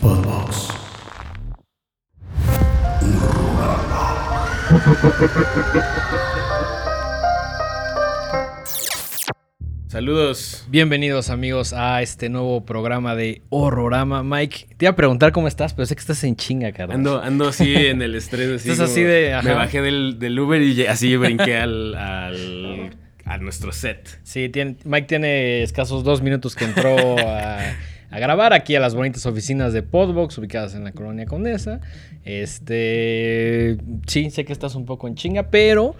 Podbox. Saludos. Bienvenidos amigos a este nuevo programa de Horrorama. Mike, te iba a preguntar cómo estás, pero sé que estás en chinga, cara. Ando, ando así en el estrés. Así Estás así de, ajá. Me bajé del, del Uber y así brinqué al, al- a nuestro set. Sí, tiene- Mike tiene escasos dos minutos que entró a, a grabar aquí a las bonitas oficinas de Podbox ubicadas en la colonia Condesa. Este, sí, sé que estás un poco en chinga, pero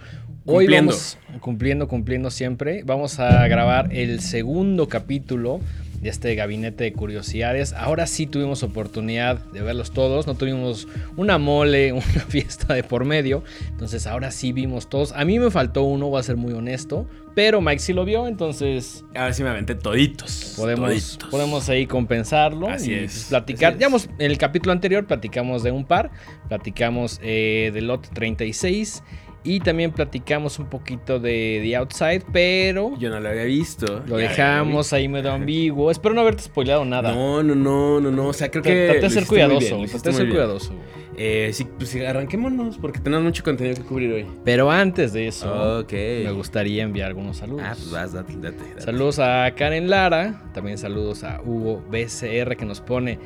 hoy Cumpliendo. vamos cumpliendo, cumpliendo siempre. Vamos a grabar el segundo capítulo de este gabinete de curiosidades. Ahora sí tuvimos oportunidad de verlos todos, no tuvimos una mole, una fiesta de por medio. Entonces ahora sí vimos todos. A mí me faltó uno, voy a ser muy honesto, pero Mike sí lo vio, entonces Ahora sí me aventé toditos. podemos, toditos. podemos ahí compensarlo Así y es, platicar. así. Digamos, en el capítulo anterior platicamos de un par, platicamos eh, de Lot 36 y también platicamos un poquito de The Outside, pero Yo no lo había visto. lo dejamos ahí medio ambiguo. Espero no haberte spoileado lo nada. No, no, no, no, no. O sea, creo que. Traté de ser cuidadoso, traté de ser cuidadoso. Eh, sí, pues arranquémonos porque tenemos mucho contenido que cubrir hoy. Pero antes de eso, me gustaría enviar algunos saludos. Ah, pues vas, date, date. date. Saludos a Karen Lara, también saludos a Hugo BCR que nos pone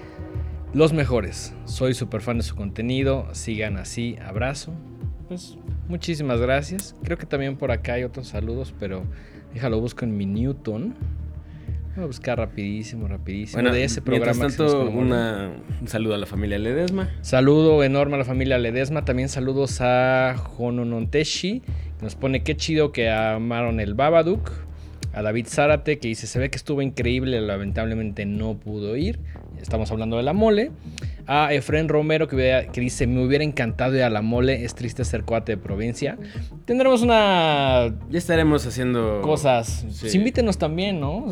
los mejores. Soy súper fan de su contenido, sigan así, abrazo. Pues muchísimas gracias. Creo que también por acá hay otros saludos, pero déjalo busco en mi Newton. Voy a buscar rapidísimo, rapidísimo. Bueno, de ese mientras programa. nos tanto, una, un saludo a la familia Ledesma. Saludo enorme a la familia Ledesma. También saludos a Honononteshi, que nos pone qué chido que amaron el Babadook. A David Zárate, que dice: Se ve que estuvo increíble, lamentablemente no pudo ir. Estamos hablando de la mole. A Efren Romero, que, dice: Me hubiera encantado ir a la mole. Es triste ser cuate de provincia. Tendremos una. Ya estaremos haciendo Cosas. Sí. Pues invítenos también, ¿no?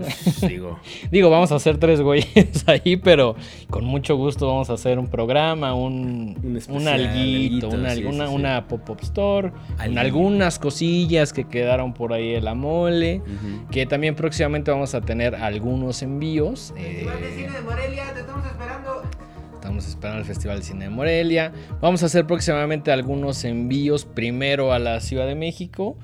Digo, Digo, vamos a hacer tres güeyes ahí, pero con mucho gusto vamos a hacer un programa, un, Un un, especial, alguito, alguito, una, sí, alguna- sí, sí. una pop-up store, con algunas cosillas que quedaron por ahí de la mole, que también próximamente vamos a tener algunos envíos. eh, Festival de Cine de Morelia, te estamos esperando. Estamos esperando el Festival de Cine de Morelia. Vamos a hacer próximamente algunos envíos primero a la Ciudad de México.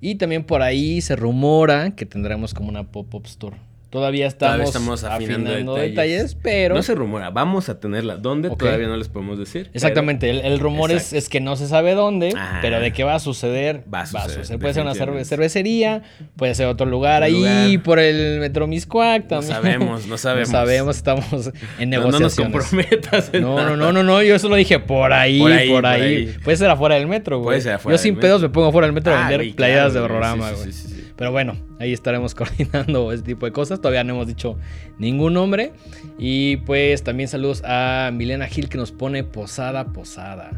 Y también por ahí se rumora que tendremos como una pop-up store. Todavía estamos, Todavía estamos afinando afinando detalles. detalles, pero... no se rumora, vamos a tenerla. ¿Dónde? Todavía no les podemos decir. pero Exactamente, el, el rumor es, es que no se sabe dónde, Ajá. pero de qué va a suceder, Va a suceder, Puede ser una cerve- cervecería, puede ser otro lugar Otro ahí lugar. por el Metro Miscuac No también. sabemos, no sabemos. No sabemos, estamos en No, no nos negociaciones. comprometas. en No, nada. no, no, no, no, yo eso lo dije por ahí, Por por ahí, ahí, por ahí. Puede ser afuera del metro, güey. Puede ser afuera Yo del sin metro. pedos me pongo afuera del metro a Ah, vender claro, de horrorama, güey. sí, sí, sí. Pero bueno, ahí estaremos coordinando ese tipo de cosas. Todavía no hemos dicho ningún nombre. Y pues también saludos a Milena Gil que nos pone posada, posada.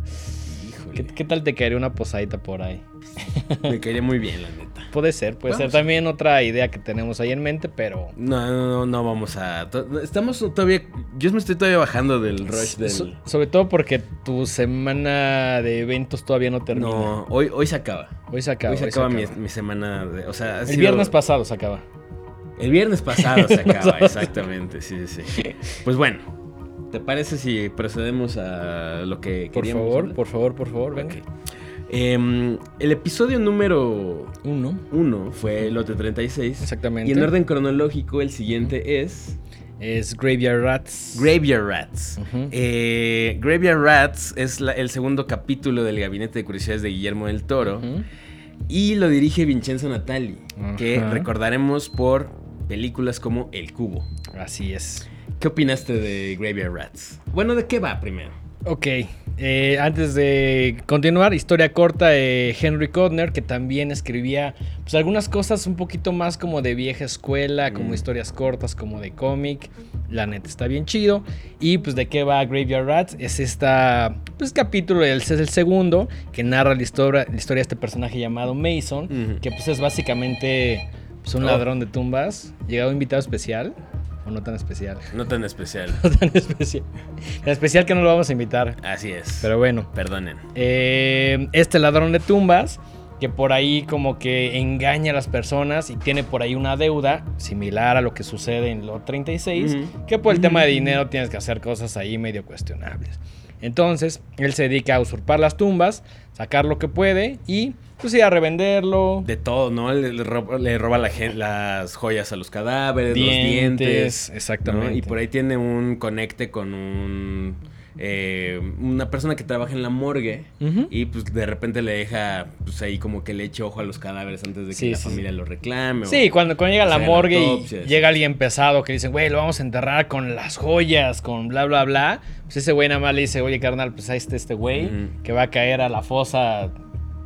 ¿Qué, qué tal te caería una posadita por ahí? me caería muy bien, la neta. Puede ser, puede ser también otra idea que tenemos ahí en mente, pero... No, no, no, no vamos a. Estamos todavía. Yo me estoy todavía bajando del rush del. So- sobre todo porque tu semana de eventos todavía no termina. No, hoy, hoy se acaba. Hoy se acaba. hoy se hoy acaba, Mi, mi semana. De, o sea, El sido- viernes pasado se acaba. El viernes pasado se acaba, exactamente. Sí, sí, sí. Pues bueno, ¿te parece si procedemos a lo que Por queríamos? favor, hablar? por favor, por favor, venga. Ok. Em, el episodio número Uno. uno fue Lote 36. Exactamente. Y en orden cronológico, el siguiente es Es Graveyard Rats. Graveyard Rats. Eh, Graveyard Rats es la- el segundo capítulo del Gabinete de Curiosidades de Guillermo del Toro. Y lo dirige Vincenzo Natali, que recordaremos por películas como El Cubo. Así es. ¿Qué opinaste de Graveyard Rats? Bueno, ¿de qué va primero? Ok, eh, antes de continuar, historia corta de Henry Codner, que también escribía pues, algunas cosas un poquito más como de vieja escuela, como Mm. historias cortas, como de cómic. La neta está bien chido. Y pues de qué va Graveyard Rats, es esta pues, capítulo, es el segundo, que narra la historia, la historia de este personaje llamado Mason, Ujú. que pues es básicamente pues, un Oh. ladrón de tumbas, llegado invitado especial, o no tan especial. No tan especial. No tan especial. Tan especial que no lo vamos a invitar. Así es. Pero bueno. Perdonen. Eh, este ladrón de tumbas que por ahí como que engaña a las personas y tiene por ahí una deuda similar a lo que sucede en lo 36, Ujú. que por el tema de dinero tienes que hacer cosas ahí medio cuestionables. Entonces, él se dedica a usurpar las tumbas, sacar lo que puede y pues ir a revenderlo. De todo, ¿no? Le, le roba, le roba la las joyas a los cadáveres, Dientes, los dientes. exactamente. ¿no? Y por ahí tiene un conecte con un. Eh, una persona que trabaja en la morgue. Y pues de repente le deja, pues ahí como que le eche ojo a los cadáveres antes de que Sí, la sí, familia lo reclame. o- Sí, cuando, cuando llega a la morgue y llega alguien pesado que dicen, güey, lo vamos a enterrar con las joyas, con bla, bla, bla. Pues ese güey nada más le dice, oye, carnal, pues ahí está este güey que va a caer a la fosa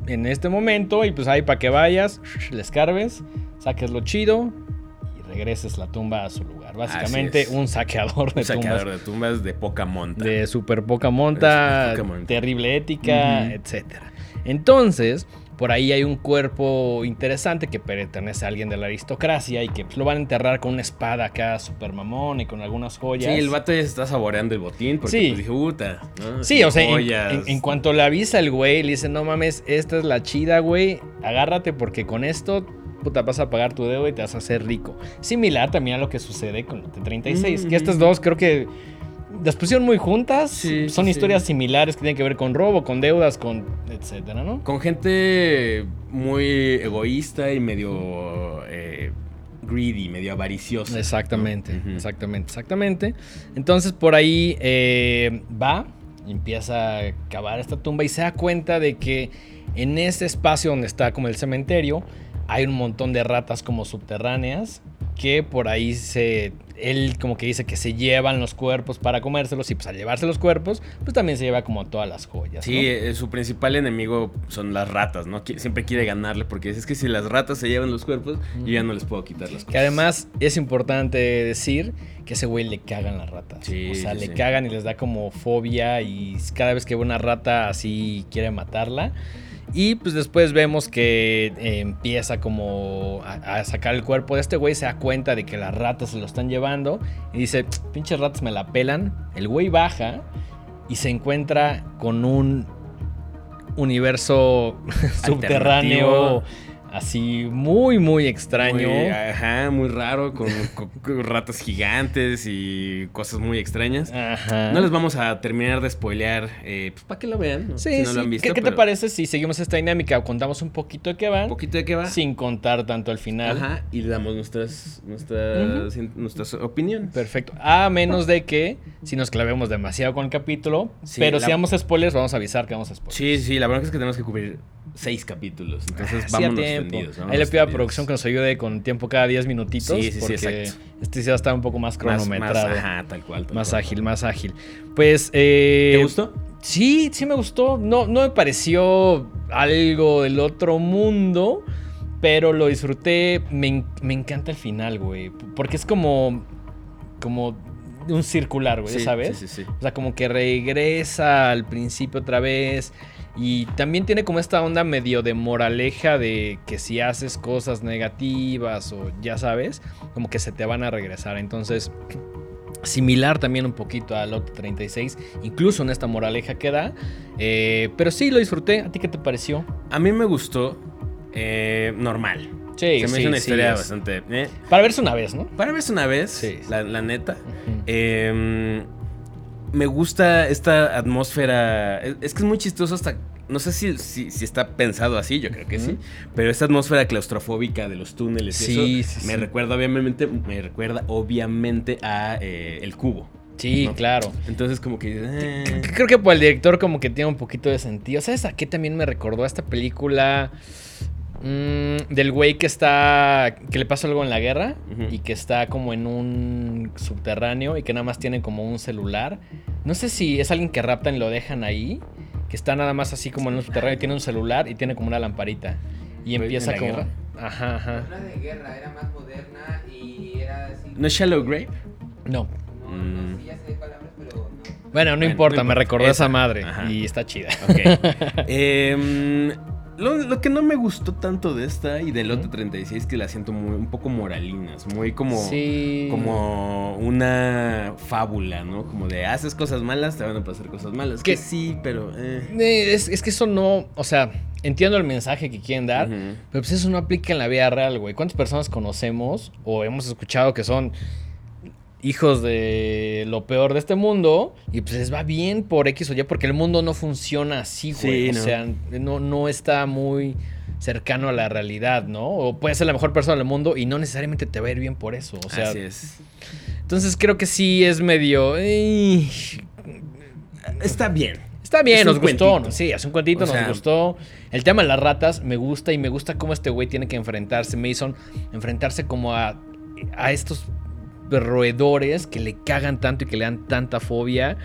en este momento y pues ahí para que vayas, le escarbes, saques lo chido regreses la tumba a su lugar. Básicamente un saqueador de Un saqueador tumbas. de tumbas de poca monta. De súper poca monta, De poca monta. terrible ética, Ujú. etcétera. Entonces, por ahí hay un cuerpo interesante que pertenece a alguien de la aristocracia y que pues, lo van a enterrar con una espada acá super mamón y con algunas joyas. Sí, el vato ya se está saboreando el botín porque Sí. pues puta, ¿no? Sí, o sea, en- en cuanto le avisa el güey, le dice, no mames, esta es la chida, güey, agárrate porque con esto, puta, vas a pagar tu deuda y te vas a hacer rico. Similar también a lo que sucede con el T-36, Mm. que estas dos creo que las pusieron muy juntas, Sí, son sí, historias sí. similares que tienen que ver con robo, con deudas, con etcétera, ¿no? Con gente muy egoísta y medio eh, greedy, medio avariciosa. Exactamente, exactamente, exactamente. Entonces por ahí eh, va, empieza a cavar esta tumba y se da cuenta de que en ese espacio donde está como el cementerio hay un montón de ratas como subterráneas que por ahí se él como que dice que se llevan los cuerpos para comérselos y pues al llevarse los cuerpos pues también se lleva como todas las joyas. Sí, ¿no? eh, su principal enemigo son las ratas, ¿no? Siempre quiere ganarle porque es que si las ratas se llevan los cuerpos, yo ya no les puedo quitar las cosas. Que además es importante decir que ese güey le cagan las ratas. Sí, o sea, sí, le sí. cagan y les da como fobia y cada vez que ve una rata así quiere matarla. Y pues después vemos que eh, empieza como a, a sacar el cuerpo de este güey, se da cuenta de que las ratas se lo están llevando y dice, pinches ratas me la pelan. El güey baja y se encuentra con un universo subterráneo así muy, muy extraño. Muy, ajá, muy raro, con, con- con ratas gigantes y cosas muy extrañas. Ajá. No les vamos a terminar de spoilear, eh, pues para que lo vean, ¿no? Sí, si no sí. lo han visto. ¿Qué, qué te parece si seguimos esta dinámica? Contamos un poquito de qué van, Un poquito de qué va. sin contar tanto al final. Ajá, y le damos nuestras, nuestras, nuestras opiniones. Perfecto. A menos de que si nos clavemos demasiado con el capítulo, Sí, pero la- si damos spoilers, vamos a avisar que vamos a spoilers. Sí, sí, la verdad es que tenemos que cubrir seis capítulos. Entonces, Sí, a vámonos tiempo. tendidos. Ahí le pido a producción que nos ayude con tiempo cada 10 minutitos. Sí, sí, sí, porque exacto. este sí va a estar un poco más Más, cronometrado. más, Más, ajá, tal cual. tal cual. ágil, más ágil. Pues. eh, ¿Te gustó? Sí, sí me gustó. No, no me pareció algo del otro mundo, pero lo disfruté. Me, me encanta el final, güey. Porque es como. como un circular, güey, Sí, ¿sabes? Sí, sí, sí. O sea, como que regresa al principio otra vez. Y también tiene como esta onda medio de moraleja de que si haces cosas negativas o ya sabes, como que se te van a regresar. Entonces, similar también un poquito al Lot 36, incluso en esta moraleja que da. Eh, pero sí, lo disfruté. ¿A ti qué te pareció? A mí me gustó eh, normal. Sí, Se me sí, hizo una historia bastante. eh, Para verse una vez, ¿no? Para verse una vez, Sí. la, la neta. Eh, me gusta esta atmósfera. Es, que es muy chistoso hasta. No sé si, si, si está pensado así, yo creo que sí. Pero esta atmósfera claustrofóbica de los túneles y Sí, eso sí, me sí. recuerda obviamente, me recuerda obviamente a eh, el cubo. Sí, ¿no? claro. Entonces como que. eh, Creo que por el director como que tiene un poquito de sentido. ¿Sabes a qué también me recordó a esta película? Mm, del güey que está... que le pasó algo en la guerra y que está como en un subterráneo y que nada más tiene como un celular. No sé si es alguien que raptan y lo dejan ahí, que está nada más así como en un subterráneo y tiene un celular y tiene como una lamparita. Y ¿En empieza la como... guerra? Ajá, ajá. No era de guerra, era más moderna y era así. ¿No es Shallow Grave? No. No, no, sí, ya sé palabras, pero no. Bueno, no Bueno, importa, no me importa. recordó a esa Esa. madre Ajá. y está chida. Ok. Em, Lo, lo que no me gustó tanto de esta y del Lote 36 que la siento muy, un poco moralinas, muy como, Sí. como una fábula, ¿no? Como de haces cosas malas, te van a pasar cosas malas. Que- Que sí, pero... eh. Eh, Es, es que eso no. O sea, entiendo el mensaje que quieren dar. Pero pues eso no aplica en la vida real, güey. ¿Cuántas personas conocemos o hemos escuchado que son hijos de lo peor de este mundo y pues les va bien por X o Y porque el mundo no funciona así, güey? Sí, o sea, no, no está muy cercano a la realidad, ¿no? O puedes ser la mejor persona del mundo y no necesariamente te va a ir bien por eso. O sea, Así es. entonces creo que sí es medio... Está bien. Está bien, Es nos gustó. cuentito. Sí, es un cuentito, O nos sea- gustó. El tema de las ratas me gusta y me gusta cómo este güey tiene que enfrentarse, Mason, enfrentarse como a, a estos roedores que le cagan tanto y que le dan tanta fobia.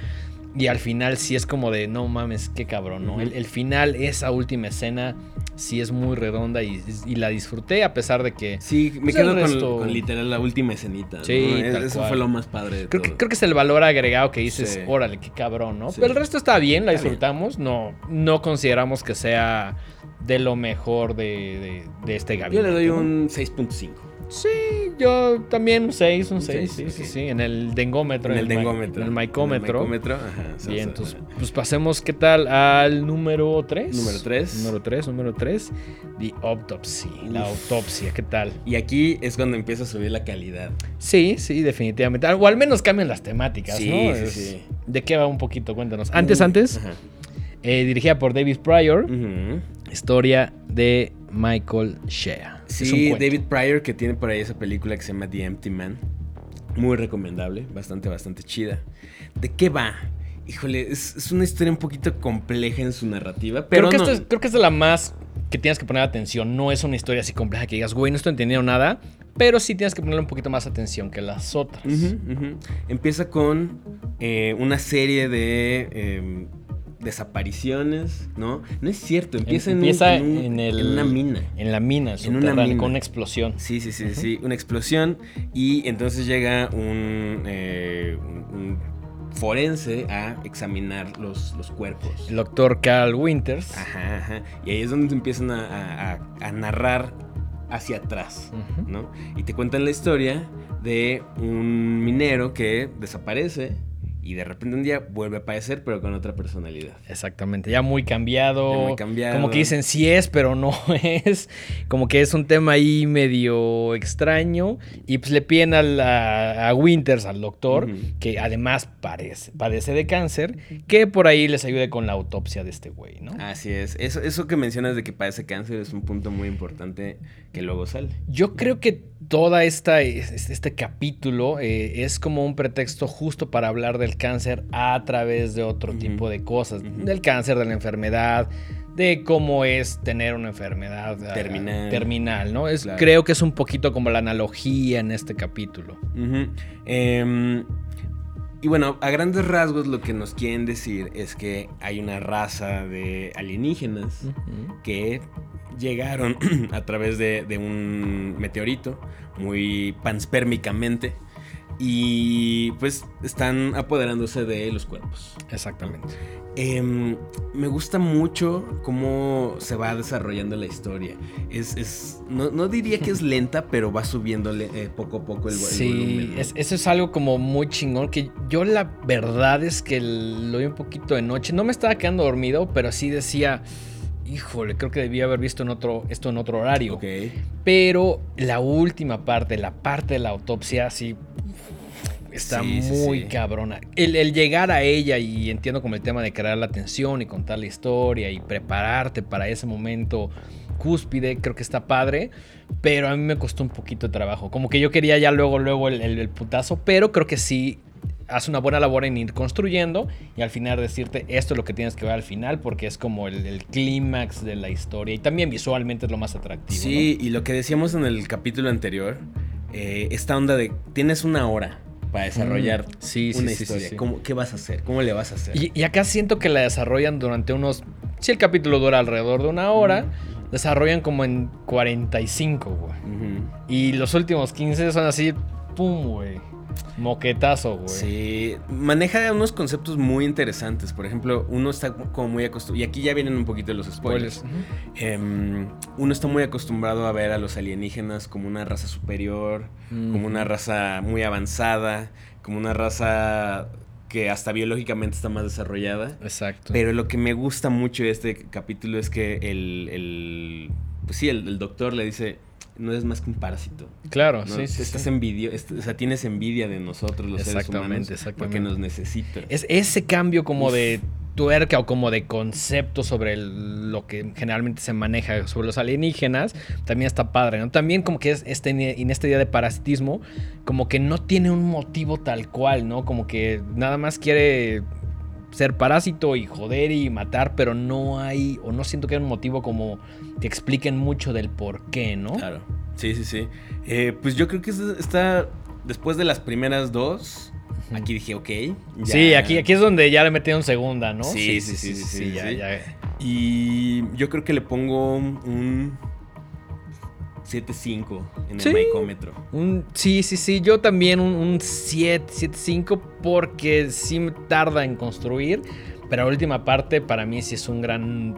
Y al final sí es como de, no mames, qué cabrón, ¿no? El, el final, esa última escena, sí es muy redonda y, y la disfruté a pesar de que... Sí, me Pues quedo con, resto- con literal la última escenita. ¿no? Sí, Es- Eso cual. fue lo más padre de Creo que, todo. creo que es el valor agregado que dices, Sí. órale, qué cabrón, ¿no? Sí. Pero el resto está bien, la disfrutamos. No, no consideramos que sea de lo mejor de, de- de este Yo gabinete. le doy un 6.5. Sí, yo también un 6, un Un 6, seis, sí, sí, sí. En el dengómetro. En el dengómetro. En el micómetro. En el micómetro, ajá. Bien, entonces, pues pasemos, ¿qué tal? Al número 3. Número tres. Número 3, número 3. The Autopsy, la autopsia, ¿qué tal? Y aquí es cuando empieza a subir la calidad. Sí, sí, definitivamente. O al menos cambian las temáticas, Sí, ¿no? sí, Es- sí. ¿De qué va un poquito? Cuéntanos. Antes, Uh, antes, ajá. eh, dirigida por David Pryor, Ujú. historia de Michael Shea. Sí. David Pryor que tiene por ahí esa película que se llama The Empty Man. Muy recomendable, bastante, bastante chida. ¿De qué va? Híjole, es, es una historia un poquito compleja en su narrativa, pero creo, que no- es, creo que es de la más que tienes que poner atención. No es una historia así compleja que digas, güey, no estoy entendiendo nada. Pero sí tienes que ponerle un poquito más atención que las otras. Empieza con eh, una serie de eh, desapariciones, ¿no? No es cierto, empieza, en, un- Empieza en, un- en el- en una mina. En la mina, En una mina. con una explosión. Sí, sí, sí, sí, una explosión y entonces llega un, eh, un- forense a examinar los, los cuerpos. El doctor Carl Winters. Ajá, ajá. Y ahí es donde te empiezan a, a- a- a narrar hacia atrás. ¿no? Y te cuentan la historia de un minero que desaparece y de repente un día vuelve a aparecer, pero con otra personalidad. Exactamente, ya muy cambiado. Ya muy cambiado. Como que dicen sí es, pero no es. Como que es un tema ahí medio extraño. Y pues le piden al- a, a Winters, al doctor, que además parece, padece de cáncer, que por ahí les ayude con la autopsia de este güey, ¿no? Así es. Eso, eso que mencionas de que padece cáncer es un punto muy importante que luego sale. Yo creo que toda esta este, capítulo eh, es como un pretexto justo para hablar del cáncer a través de otro tipo de cosas, del cáncer, de la enfermedad, de cómo es tener una enfermedad ah, Terminal. terminal, ¿no? Es, Claro. Creo que es un poquito como la analogía en este capítulo. Em, y bueno, a grandes rasgos lo que nos quieren decir es que hay una raza de alienígenas que llegaron a través de, de un meteorito muy panspermicamente y pues están apoderándose de los cuerpos. Exactamente. Em, me gusta mucho cómo se va desarrollando la historia. Es, es- no, no diría que es lenta, pero va subiéndole eh, poco a poco el, el Sí, volumen. es- eso es algo como muy chingón que yo la verdad es que lo vi un poquito de noche. No me estaba quedando dormido, pero sí decía, híjole, creo que debía haber visto en otro, esto en otro horario. Pero la última parte, la parte de la autopsia, sí está sí, muy sí. cabrona. El, el llegar a ella y entiendo como el tema de crear la atención y contar la historia y prepararte para ese momento cúspide, creo que está padre, pero a mí me costó un poquito de trabajo. Como que yo quería ya luego, luego el, el- el putazo, pero creo que sí hace una buena labor en ir construyendo y al final decirte esto es lo que tienes que ver al final porque es como el, el clímax de la historia y también visualmente es lo más atractivo. ¿no? Sí, y lo que decíamos en el capítulo anterior, eh, esta onda de tienes una hora para desarrollar Mm, sí, sí, una sí, historia. sí. ¿Cómo- ¿Qué vas a hacer? ¿Cómo le vas a hacer? Y, y acá siento que la desarrollan durante unos. Si el capítulo dura alrededor de una hora, desarrollan como en 45, güey. Ujú. Y los últimos 15 son así, pum, güey. Moquetazo, güey. Sí, maneja unos conceptos muy interesantes. Por ejemplo, uno está como muy acostumbrado, y aquí ya vienen un poquito los spoilers. Spoilers. Em, uno está muy acostumbrado a ver a los alienígenas como una raza superior, Mm. como una raza muy avanzada, como una raza que hasta biológicamente está más desarrollada. Exacto. Pero lo que me gusta mucho de este capítulo es que el, el- pues sí, el, el doctor le dice, no es más que un parásito. claro, ¿no? sí, sí. Estás sí. envidio, est- o sea, tienes envidia de nosotros los seres Exactamente, humanos exactamente. porque nos necesitas. Es ese cambio como Uf. de tuerca o como de concepto sobre el- lo que generalmente se maneja sobre los alienígenas, también está padre, ¿no? También como que es este, en esta idea de parasitismo, como que no tiene un motivo tal cual, ¿no? Como que nada más quiere ser parásito y joder y matar, pero no hay, o no siento que haya un motivo como que expliquen mucho del por qué, ¿no? Claro. Sí, sí, sí. Eh, pues yo creo que es- está después de las primeras dos. Aquí dije, ok. ya. Sí, aquí, aquí es donde ya le metieron segunda, ¿no? Sí, sí, sí, sí, sí, ya, sí. ya. Y yo creo que le pongo un 7.5 en el Sí. maicómetro. Un, sí, sí, sí. Yo también un, un 7, 7.5 porque sí me tarda en construir. Pero la última parte para mí sí es un gran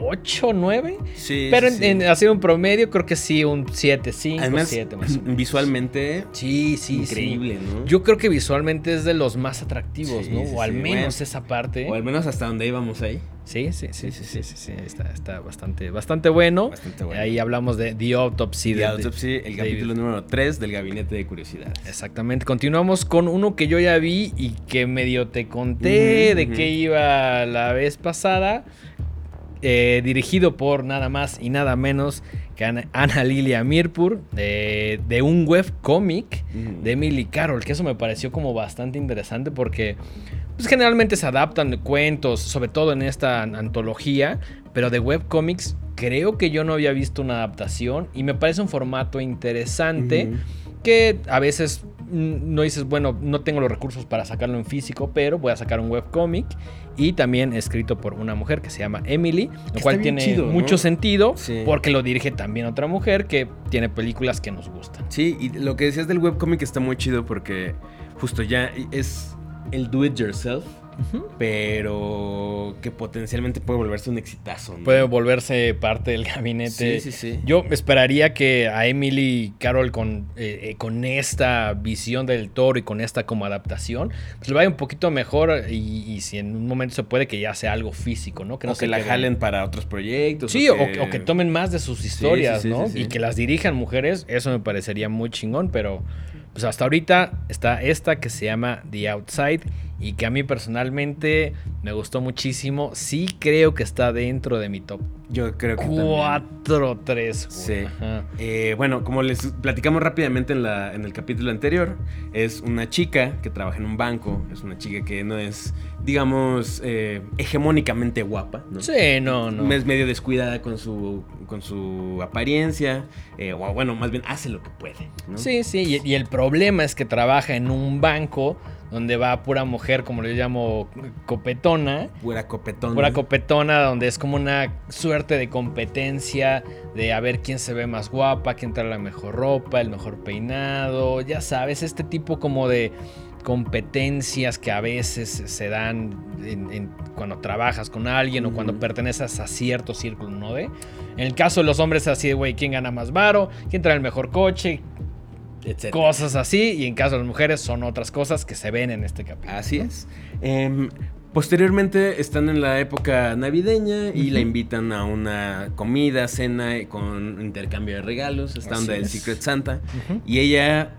8, 9. Sí. pero sí, en, en hacer un promedio creo que sí un 7, 5, Además, 7 más o menos. visualmente, Sí, sí, increíble, sí. ¿no? Yo creo que visualmente es de los más atractivos, ¿no? o al menos bueno. esa parte. O al menos hasta donde íbamos ahí. Sí, sí, sí, sí, sí, sí, sí, Está, está bastante, bastante bueno. Bastante bueno. Ahí hablamos de The Autopsy. The de- Autopsy, el David. capítulo número 3 del Gabinete de Curiosidades. Exactamente. Continuamos con uno que yo ya vi y que medio te conté de qué iba la vez pasada. Eh, dirigido por nada más y nada menos que Ana, Ana Lilia Mirpur, de, de un webcómic Ujú. de Emily Carroll, que eso me pareció como bastante interesante porque pues, generalmente se adaptan cuentos, sobre todo en esta an- antología, pero de webcómics creo que yo no había visto una adaptación y me parece un formato interesante que a veces mm, no dices, bueno, no tengo los recursos para sacarlo en físico, pero voy a sacar un webcómic y también escrito por una mujer que se llama Emily, lo cual tiene chido, ¿no? mucho sentido Sí. porque lo dirige también otra mujer que tiene películas que nos gustan. Sí, y lo que decías del webcómic está muy chido porque justo ya es el do it yourself, pero que potencialmente puede volverse un exitazo. ¿no? Puede volverse parte del gabinete. Sí, sí, sí. Yo esperaría que a Emily Carroll con, eh, eh, con esta visión del toro y con esta como adaptación, pues le vaya un poquito mejor y, y si en un momento se puede que ya sea algo físico, ¿no? Que no o que se la jalen para otros proyectos. Sí, o, o que tomen más de sus historias, sí, sí, ¿no? Y que las dirijan mujeres, eso me parecería muy chingón, pero pues hasta ahorita está esta que se llama The Outside y que a mí personalmente me gustó muchísimo. Sí creo que está dentro de mi top Yo creo que también. 4 3. Sí. Eh, bueno, como les platicamos rápidamente en, la, en el capítulo anterior, es una chica que trabaja en un banco, es una chica que no es, digamos, eh, hegemónicamente guapa, ¿no? Sí, no, no. Es medio descuidada con su, con su apariencia, eh, o bueno, más bien hace lo que puede, ¿no? Sí, sí, y, y el problema es que trabaja en un banco donde va pura mujer, como le llamo, copetona. Pura copetón. Pura copetona, donde es como una suerte de competencia de a ver quién se ve más guapa, quién trae la mejor ropa, el mejor peinado, ya sabes, este tipo como de competencias que a veces se dan en- en- cuando trabajas con alguien o cuando perteneces a cierto círculo, ¿no? De, en el caso de los hombres es así de, güey, ¿quién gana más varo? ¿Quién trae el mejor coche? Etcétera. Cosas así, y en caso de las mujeres son otras cosas que se ven en este capítulo. Así es. Em, posteriormente están en la época navideña y la invitan a una comida, cena con intercambio de regalos. Está Así onda del es. Secret Santa. Y ella,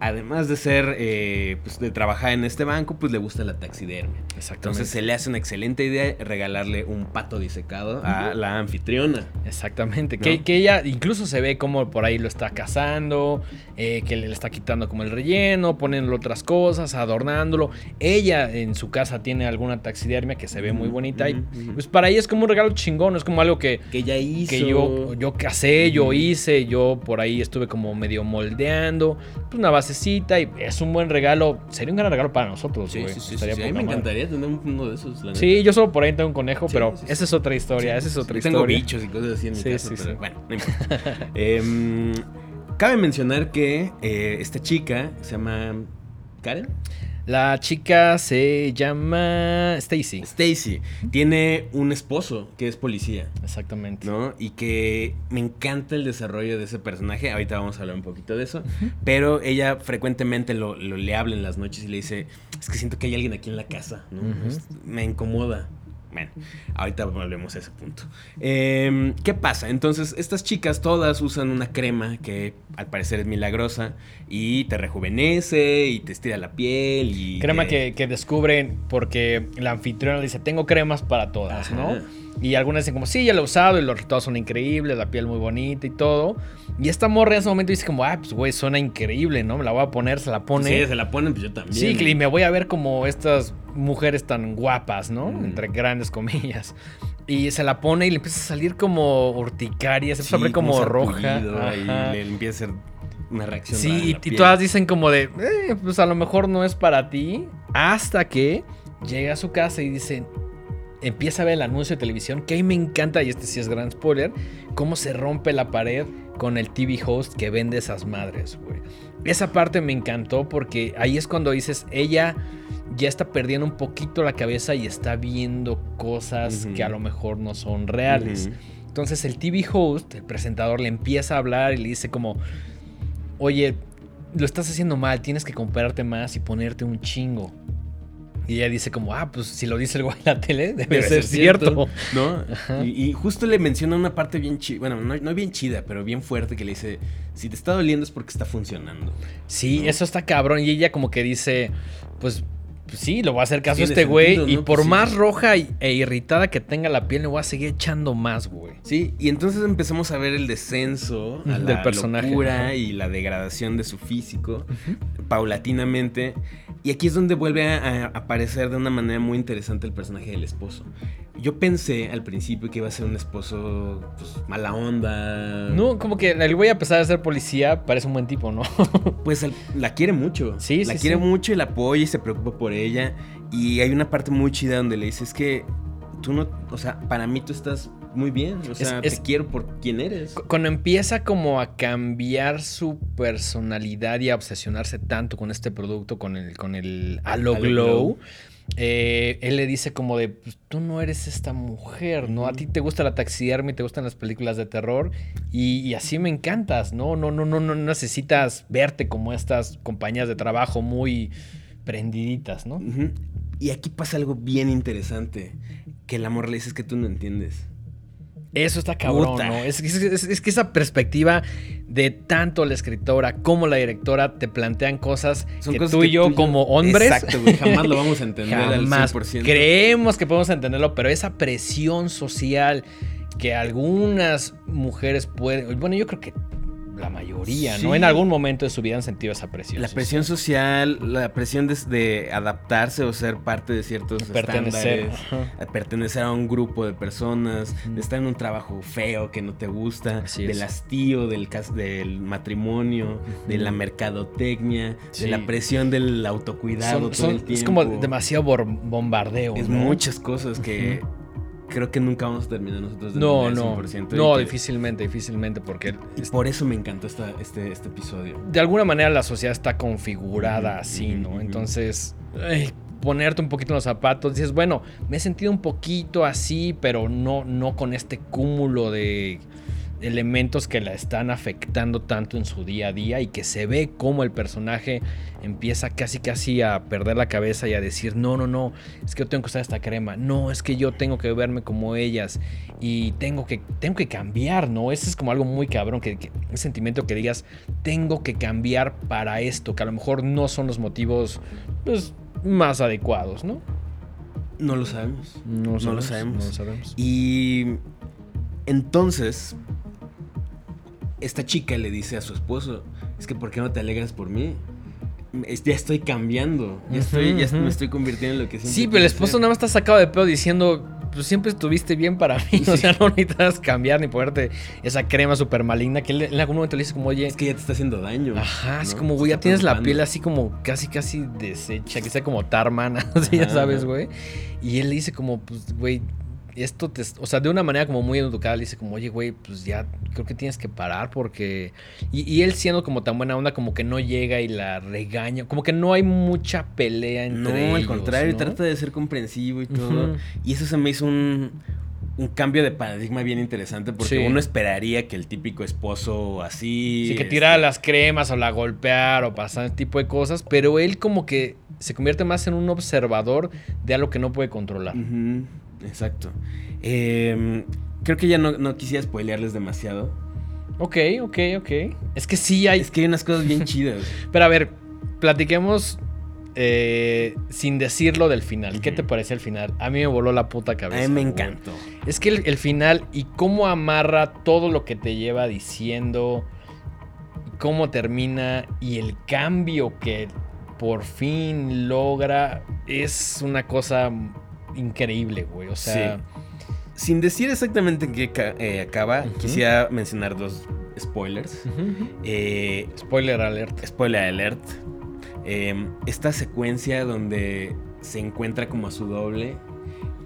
además de ser, eh, pues de trabajar en este banco, pues le gusta la taxidermia. Exactamente. Entonces se le hace una excelente idea regalarle un pato disecado a la anfitriona. Exactamente, ¿No? que, que ella incluso se ve como por ahí lo está cazando, eh, que le está quitando como el relleno, poniéndole otras cosas, adornándolo. Ella en su casa tiene alguna taxidermia que se ve muy bonita y pues para ella es como un regalo chingón, es como algo que, Que ella hizo. que yo, yo casé, yo hice, yo por ahí estuve como medio moldeando, pues una basecita y es un buen regalo, sería un gran regalo para nosotros, Sí, güey. sí, sí, sí, A mí me encantaría tener uno de esos. la Sí, yo solo por ahí tengo un conejo, pero esa es otra historia, esa es otra Yo tengo historia. bichos y cosas así en mi casa, pero bueno, no importa. Em, cabe mencionar que eh, esta chica se llama Karen. La chica se llama Stacy. Stacy tiene un esposo que es policía, Exactamente. ¿no? Y que me encanta el desarrollo de ese personaje. Ahorita vamos a hablar un poquito de eso. Pero ella frecuentemente lo, lo- le habla en las noches y le dice: Es que siento que hay alguien aquí en la casa, ¿no? Me incomoda. Bueno, ahorita volvemos a ese punto. Em, ¿Qué pasa? Entonces, estas chicas todas usan una crema que al parecer es milagrosa y te rejuvenece y te estira la piel y... Crema te- que, que descubren porque la anfitriona le dice, tengo cremas para todas, ¿no? Y algunas dicen como, sí, ya lo he usado y los resultados son increíbles, la piel muy bonita y todo. Y esta morra en ese momento dice como, ah, pues güey, suena increíble, ¿no? Me la voy a poner, se la pone. Sí, se la ponen, pues yo también. Sí, y me voy a ver como estas mujeres tan guapas, ¿no? Mm. Entre grandes comillas. Y se la pone y le empieza a salir como urticaria, se empieza a Sí, ver como roja. Y le empieza a hacer una reacción. Sí, y piel. todas dicen como de, "Eh, pues a lo mejor no es para ti. Hasta que llega a su casa y dice, empieza a ver el anuncio de televisión, que a mí me encanta, y este sí es gran spoiler, cómo se rompe la pared con el TV host que vende esas madres, güey. Esa parte me encantó porque ahí es cuando dices, ella ya está perdiendo un poquito la cabeza y está viendo cosas que a lo mejor no son reales. Entonces el TV host, el presentador, le empieza a hablar y le dice como, oye, lo estás haciendo mal, tienes que comprarte más y ponerte un chingo. Y ella dice como, ah, pues si lo dice el güey en la tele, debe, ser, cierto. ¿No? Y, y justo le menciona una parte bien chida, bueno, no, no bien chida, pero bien fuerte que le dice, si te está doliendo es porque está funcionando. Sí, ¿no? eso está cabrón. Y ella como que dice, pues, pues sí, lo voy a hacer caso a este güey. Y por Pues sí. más roja e irritada que tenga la piel, le voy a seguir echando más, güey. Sí, y entonces empezamos a ver el descenso a Del la personaje, locura y la degradación de su físico paulatinamente. Y aquí es donde vuelve a, a aparecer de una manera muy interesante el personaje del esposo. Yo pensé al principio que iba a ser un esposo pues, mala onda. No, como que el güey a pesar de ser policía, parece un buen tipo, ¿no? Pues el- la quiere mucho. Sí, La sí, quiere sí. mucho y la apoya y se preocupa por ella. Y hay una parte muy chida donde le dice, es que tú no, o sea, para mí tú estás muy bien. O sea, es- te quiero por quien eres. Cu- Cuando empieza como a cambiar su personalidad y a obsesionarse tanto con este producto, con el, con el Halo Halo Glow, Glow. eh, él le dice como de, pues, tú no eres esta mujer, ¿no? A ti te gusta la taxidermia y te gustan las películas de terror y, y así me encantas, ¿no? No, no, no, no necesitas verte como estas compañías de trabajo muy prendiditas, ¿no? Y aquí pasa algo bien interesante. Que el amor le dice es que tú no entiendes. Eso está cabrón, Puta. ¿no? Es, es- es- es que esa perspectiva de tanto la escritora como la directora te plantean cosas Son que cosas tú y que yo tú y yo- como hombres Exacto, güey. Jamás lo vamos a entender jamás al 100%. creemos que podemos entenderlo, pero esa presión social que algunas mujeres pueden, bueno, yo creo que la mayoría, ¿no? En algún momento de su vida han sentido esa presión. La social. presión social, la presión de, de adaptarse o ser parte de ciertos pertenecer. estándares, a pertenecer a un grupo de personas, de estar en un trabajo feo que no te gusta, Así del es. hastío, del, del matrimonio, de la mercadotecnia, Sí. de la presión del autocuidado Son- todo son- el tiempo. es como demasiado bombardeo. Es ¿no? muchas cosas que creo que nunca vamos a terminar nosotros de No, no. 100%, No, que- difícilmente, difícilmente, porque Y por eso me encantó esta- este, este episodio. de alguna manera la sociedad está configurada así, ¿no? Entonces, ay, ponerte un poquito en los zapatos, dices, bueno, me he sentido un poquito así, pero no, no con este cúmulo de elementos que la están afectando tanto en su día a día y que se ve como el personaje empieza casi casi a perder la cabeza y a decir, no, no, no, es que yo tengo que usar esta crema, no, es que yo tengo que verme como ellas y tengo que, tengo que cambiar, ¿no? Ese es como algo muy cabrón, que, que- un sentimiento que digas, tengo que cambiar para esto, que a lo mejor no son los motivos pues, más adecuados, ¿no? No lo sabemos. No, No lo sabemos. No lo sabemos. Y entonces, esta chica le dice a su esposo, es que ¿por qué no te alegras por mí? Es- ya estoy cambiando, ya, estoy, ya me estoy convirtiendo en lo que siempre Sí, pero el esposo ser". nada más está sacado de pedo diciendo, pues siempre estuviste bien para mí, o sea, no necesitas cambiar ni ponerte esa crema súper maligna que él en algún momento le dice como, oye, Es que ya te está haciendo daño. Ajá, es ¿no? como, Te güey, ya tienes la piel así como casi, casi deshecha, que sea como Tarman, así ya sabes, güey. Y él le dice como, pues, güey, esto te, o sea, de una manera como muy educada le dice como, oye, güey, pues ya creo que tienes que parar porque... Y, y él siendo como tan buena onda, como que no llega y la regaña, como que no hay mucha pelea entre No, ellos, al contrario, ¿no? trata de ser comprensivo y todo. Y eso se me hizo un, un cambio de paradigma bien interesante porque Sí. uno esperaría que el típico esposo así... Sí, que este, tirara las cremas o la golpear o pasar ese tipo de cosas, pero él como que se convierte más en un observador de algo que no puede controlar. Ujú, exacto. Em, creo que ya no, no quisiera spoilearles demasiado. Ok, ok, ok. Es que sí hay... Es que hay unas cosas bien chidas. Pero a ver, platiquemos eh, sin decirlo del final. ¿Qué te parece el final? A mí me voló la puta A cabeza. mí me güey. encantó. Es que el, el final y cómo amarra todo lo que te lleva diciendo, cómo termina y el cambio que por fin logra es una cosa increíble, güey. O sea, Sin decir exactamente en qué eh, acaba, quisiera mencionar dos spoilers. Eh, spoiler alert. spoiler alert. Em, esta secuencia donde se encuentra como a su doble,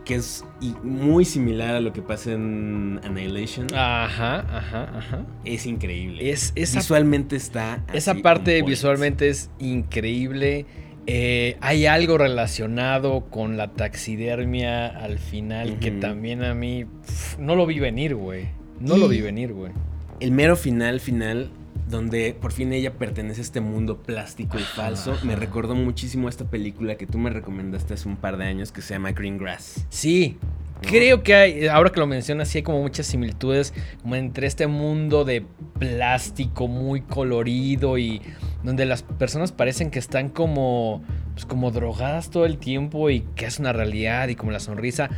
que es muy similar a lo que pasa en Annihilation, Ajá, ajá, ajá. es increíble. Es esa Visualmente está. Esa parte visualmente es increíble. Eh, hay algo relacionado con la taxidermia al final que también a mí pf, no lo vi venir, güey. No lo Y- vi venir, güey. El mero final, final, donde por fin ella pertenece a este mundo plástico y Ajá, falso, me recordó muchísimo a esta película que tú me recomendaste hace un par de años que se llama Green Grass. Sí. Creo que hay, ahora que lo mencionas, sí hay como muchas similitudes como entre este mundo de plástico muy colorido y donde las personas parecen que están como, pues como drogadas todo el tiempo y que es una realidad y como la sonrisa.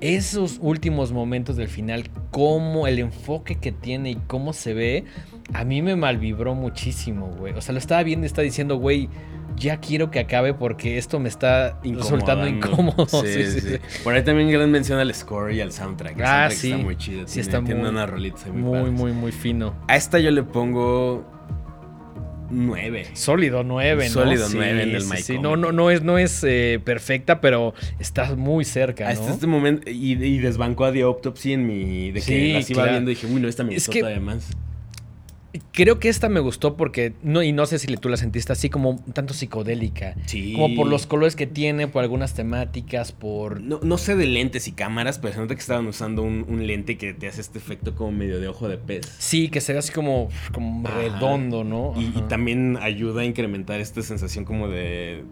Esos últimos momentos del final, como el enfoque que tiene y cómo se ve, a mí me malvibró muchísimo, güey. O sea, lo estaba viendo y está diciendo, güey, ya quiero que acabe porque esto me está resultando incómodo. Sí, sí, sí. Por ahí también gran mención al score y al soundtrack. El Ah, soundtrack sí. Está muy chido. Sí, tiene, está tiene muy- rolitas ahí muy, Muy, muy, muy fino. A esta yo le pongo 9. Sólido 9, ¿no? Sólido nueve en el. Comic. No, no, no es, no es eh, perfecta, pero está muy cerca, ¿no? Hasta este momento, y, y desbancó a The Autopsy en mi. De que Sí, las iba claro. viendo y dije, uy, no, esta me Es gustó que- todavía más. Creo que esta me gustó porque, no, y no sé si tú la sentiste así como un tanto psicodélica. Sí. Como por los colores que tiene, por algunas temáticas, por... No, no sé de lentes y cámaras, pero se nota que estaban usando un, un lente que te hace este efecto como medio de ojo de pez. Sí, que se ve así como, como Ajá. redondo, ¿no? Y, también ayuda a incrementar esta sensación como de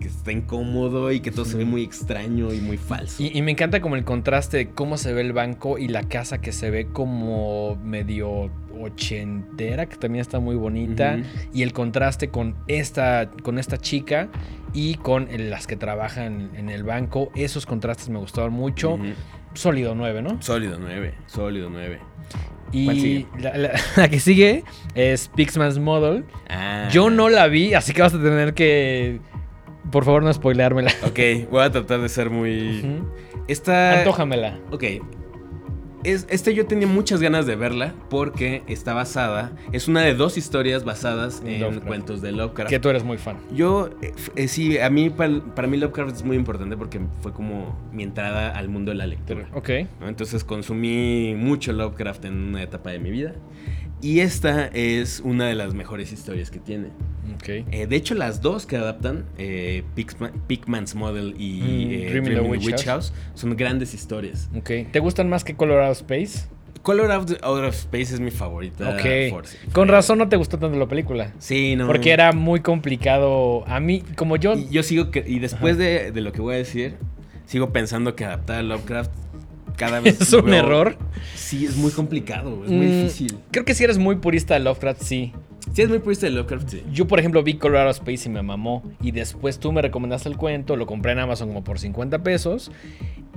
que está incómodo y que todo se ve muy extraño y muy falso. Y, y me encanta como el contraste de cómo se ve el banco y la casa que se ve como medio ochentera, que también está muy bonita. Y el contraste con esta, con esta chica y con las que trabajan en el banco. Esos contrastes me gustaron mucho. Sólido 9, ¿no? Sólido 9, sólido 9. Y. La, la- la que sigue es Pixman's Model. Ah. Yo no la vi, así que vas a tener que... Por favor, no spoileármela. Ok, voy a tratar de ser muy... Esta... Antójamela. Ok. Es, este yo tenía muchas ganas de verla porque está basada, es una de dos historias basadas en Lovecraft. cuentos de Lovecraft. Que tú eres muy fan. Yo, eh, eh, sí, a mí, para, para mí Lovecraft es muy importante porque fue como mi entrada al mundo de la lectura. Ok. ¿no? Entonces consumí mucho Lovecraft en una etapa de mi vida. Y esta es una de las mejores historias que tiene. Eh, de hecho, las dos que adaptan, eh, Pigman's Model y Mm, eh, Witch Witch House. House, son grandes historias. ¿Te gustan más que Colorado Space? Color Out, Out of Space es mi favorita. Con razón no te gustó tanto la película. Sí, no. Porque era muy complicado. A mí, como yo. Y yo sigo que, y después de, de lo que voy a decir, sigo pensando que adaptar a Lovecraft cada vez Es un veo- error. Sí, es muy complicado, es muy Mm, difícil. Creo que si eres muy purista de Lovecraft, sí. Sí, es muy purista de Lovecraft, sí. Yo, por ejemplo, vi Colorado Space y me mamó. Y después tú me recomendaste el cuento, lo compré en Amazon como por 50 pesos.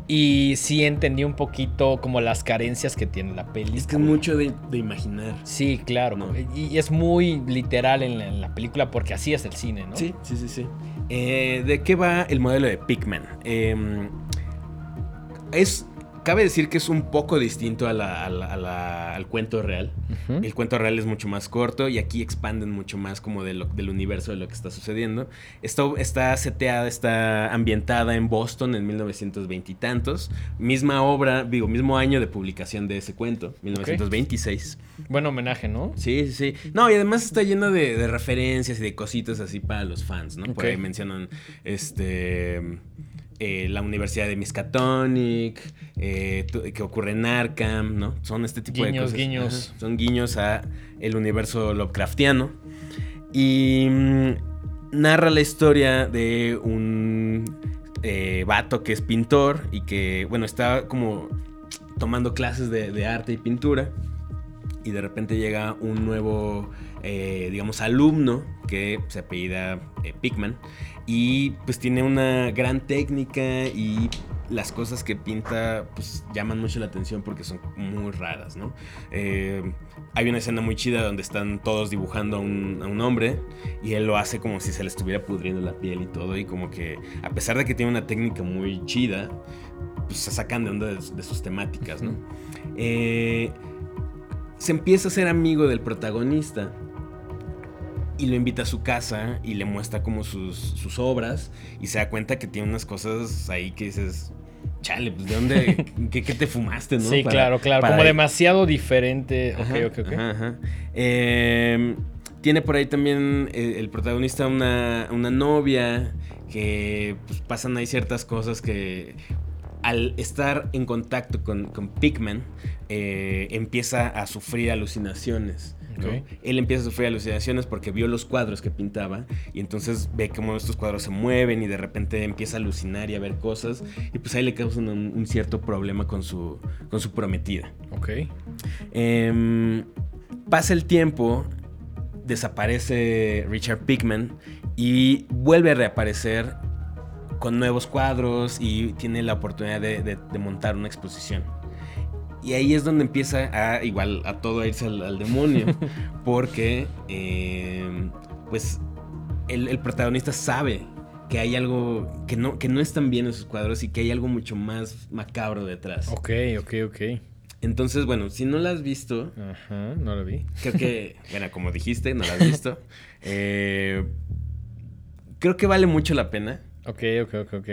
Y sí entendí un poquito como las carencias que tiene la peli. Es que es mucho de, de imaginar. Sí, claro. No. Y es muy literal en la, en la película porque así es el cine, ¿no? Sí, sí, sí, sí. Eh, ¿De qué va el modelo de Pigman? Eh, es cabe decir que es un poco distinto a la- a la- a la- al cuento real. El cuento real es mucho más corto y aquí expanden mucho más como de lo- del universo de lo que está sucediendo. Esto está seteada, está ambientada en Boston en 1920 y tantos. Misma obra, digo, mismo año de publicación de ese cuento, 1926. Buen homenaje, ¿no? Sí, sí, sí. No, y además está lleno de, de referencias y de cositas así para los fans, ¿no? Por ahí mencionan este eh, la Universidad de Miskatonic, eh, que ocurre en Arkham, ¿no? Son este tipo de cosas. guiños. Ajá, Son guiños a el universo Lovecraftiano. Y mm, narra la historia de un eh, vato que es pintor y que, bueno, está como tomando clases de, de arte y pintura. Y de repente llega un nuevo, eh, digamos, alumno que se apellida Pickman. Y pues tiene una gran técnica y las cosas que pinta pues llaman mucho la atención porque son muy raras, ¿no? Eh, hay una escena muy chida donde están todos dibujando a un, a un hombre y él lo hace como si se le estuviera pudriendo la piel y todo y como que a pesar de que tiene una técnica muy chida, pues se sacan de onda de, de sus temáticas, ¿no? Eh, se empieza a ser amigo del protagonista y lo invita a su casa y le muestra como sus, sus obras y se da cuenta que tiene unas cosas ahí que dices, chale, pues de dónde, qué, qué te fumaste, ¿no? Sí, Para- claro, claro. para- Como demasiado diferente. Ajá, ok, ok, ok. ajá, ajá. Eh, tiene por ahí también eh, el protagonista una, una novia que pues, pasan ahí ciertas cosas que al estar en contacto con, con Pigman eh, empieza a sufrir alucinaciones. Él empieza a sufrir alucinaciones porque vio los cuadros que pintaba y entonces ve cómo estos cuadros se mueven y de repente empieza a alucinar y a ver cosas y pues ahí le causan un, un cierto problema con su, con su prometida. Ok. Em, pasa el tiempo, desaparece Richard Pickman y vuelve a reaparecer con nuevos cuadros y tiene la oportunidad de, de- de montar una exposición. Y ahí es donde empieza a igual a todo a irse al, al demonio, porque em, pues el, el protagonista sabe que hay algo que no, que no están bien en sus cuadros y que hay algo mucho más macabro detrás. Ok, ok, ok. Entonces, bueno, si no la has visto, Ajá, no lo vi. Creo que, bueno, como dijiste, no la has visto. Eh, creo que vale mucho la pena. Ok, ok, ok, ok.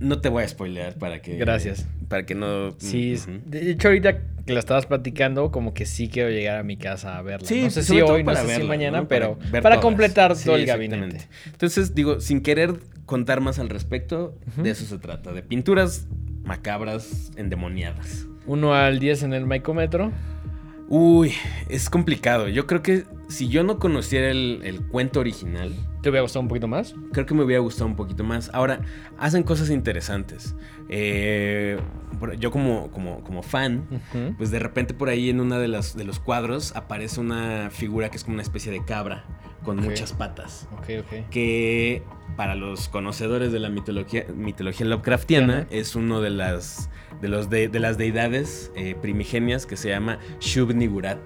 No te voy a spoilear para que. Gracias. Para que no. Sí, es- Ujú. de hecho ahorita que la estabas platicando, como que sí quiero llegar a mi casa a verla. Sí, no sé si sobre todo hoy, no sé si verla, mañana, ¿no? pero para completar Sí, todo el gabinete. Entonces, digo, sin querer contar más al respecto, de eso se trata. De pinturas macabras endemoniadas. Uno al 10 en el micómetro. Uy, es complicado. Yo creo que si yo no conociera el, el cuento original, ¿Te hubiera gustado un poquito más? creo que me hubiera gustado un poquito más. Ahora, hacen cosas interesantes. Eh, yo como, como, como fan, pues de repente por ahí en una de, las, de los cuadros aparece una figura que es como una especie de cabra con muchas patas. Ok, ok. Que para los conocedores de la mitología, mitología Lovecraftiana es uno de las, de los de, de las deidades eh, primigenias que se llama Shub-Niggurath.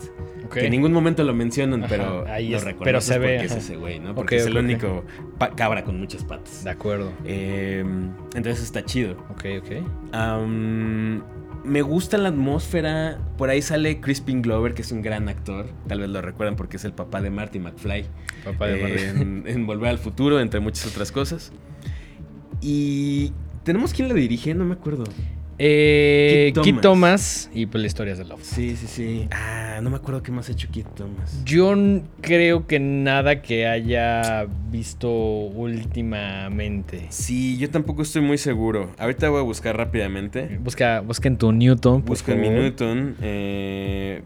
ok. Que en ningún momento lo mencionan, Ajá, pero ahí lo es- reconoces pero se ve, porque es ese güey, ¿no? Porque es el único cabra con muchas patas. De acuerdo. Eh, entonces está chido. Ok, ok. Me gusta la atmósfera. Por ahí sale Crispin Glover, que es un gran actor. Tal vez lo recuerdan porque es el papá de Marty McFly. Papá de eh, Marvel. en, en Volver al Futuro, entre muchas otras cosas. Y tenemos quién la dirige, no me acuerdo. Eh, Kit Kit Thomas. Y pues la historia de Love. Sí, sí, sí. Ah, no me acuerdo qué más ha hecho Kit Thomas. Yo creo que nada que haya visto últimamente. Sí, yo tampoco estoy muy seguro. Ahorita voy a buscar rápidamente. Busca, busca en tu Newton. por Busco en mi. Newton. eh,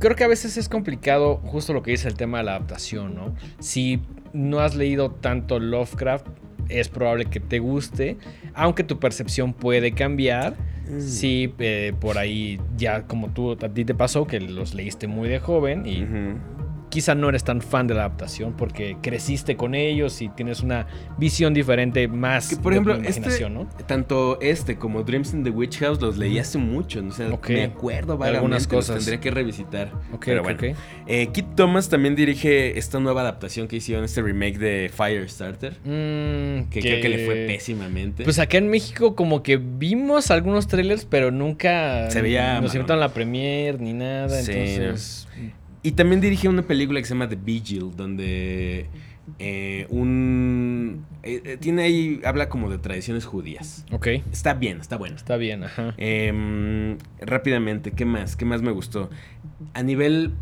Creo que a veces es complicado justo lo que dice el tema de la adaptación, ¿no? Si no has leído tanto Lovecraft, es probable que te guste, aunque tu percepción puede cambiar. Si eh, por ahí ya como tú a ti te pasó que los leíste muy de joven y. quizá no eres tan fan de la adaptación porque creciste con ellos y tienes una visión diferente más Que por de ejemplo, este, ¿no? tanto este como Dreams in the Witch House los leí hace mucho. O sea, me acuerdo vagamente. algunas los cosas. tendría que revisitar. Ok, Pero bueno. Eh, Kit Thomas también dirige esta nueva adaptación que hicieron, este remake de Firestarter. Mm, Que, creo que le fue pésimamente. Pues acá en México como que vimos algunos trailers, pero nunca Se veía nos invitaron la premiere ni nada, Sí, entonces... Y también dirige una película que se llama The Vigil, donde eh, un... eh, eh, tiene ahí, habla como de tradiciones judías. Ok, Está bien, está bueno. está bien, ajá. Em, rápidamente, ¿qué más? ¿Qué más me gustó? A nivel...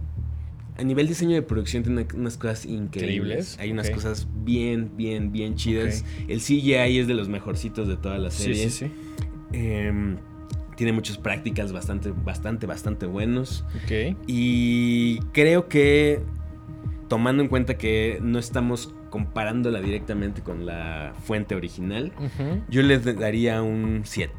A nivel diseño de producción tiene unas cosas increíbles. Increíbles, Hay unas cosas bien, bien, bien chidas. El CGI es de los mejorcitos de toda la Sí, serie. sí, sí. Em, tiene muchos practicals bastante, bastante, bastante buenos. Ok. Y creo que, tomando en cuenta que no estamos comparándola directamente con la fuente original, yo le daría un 7.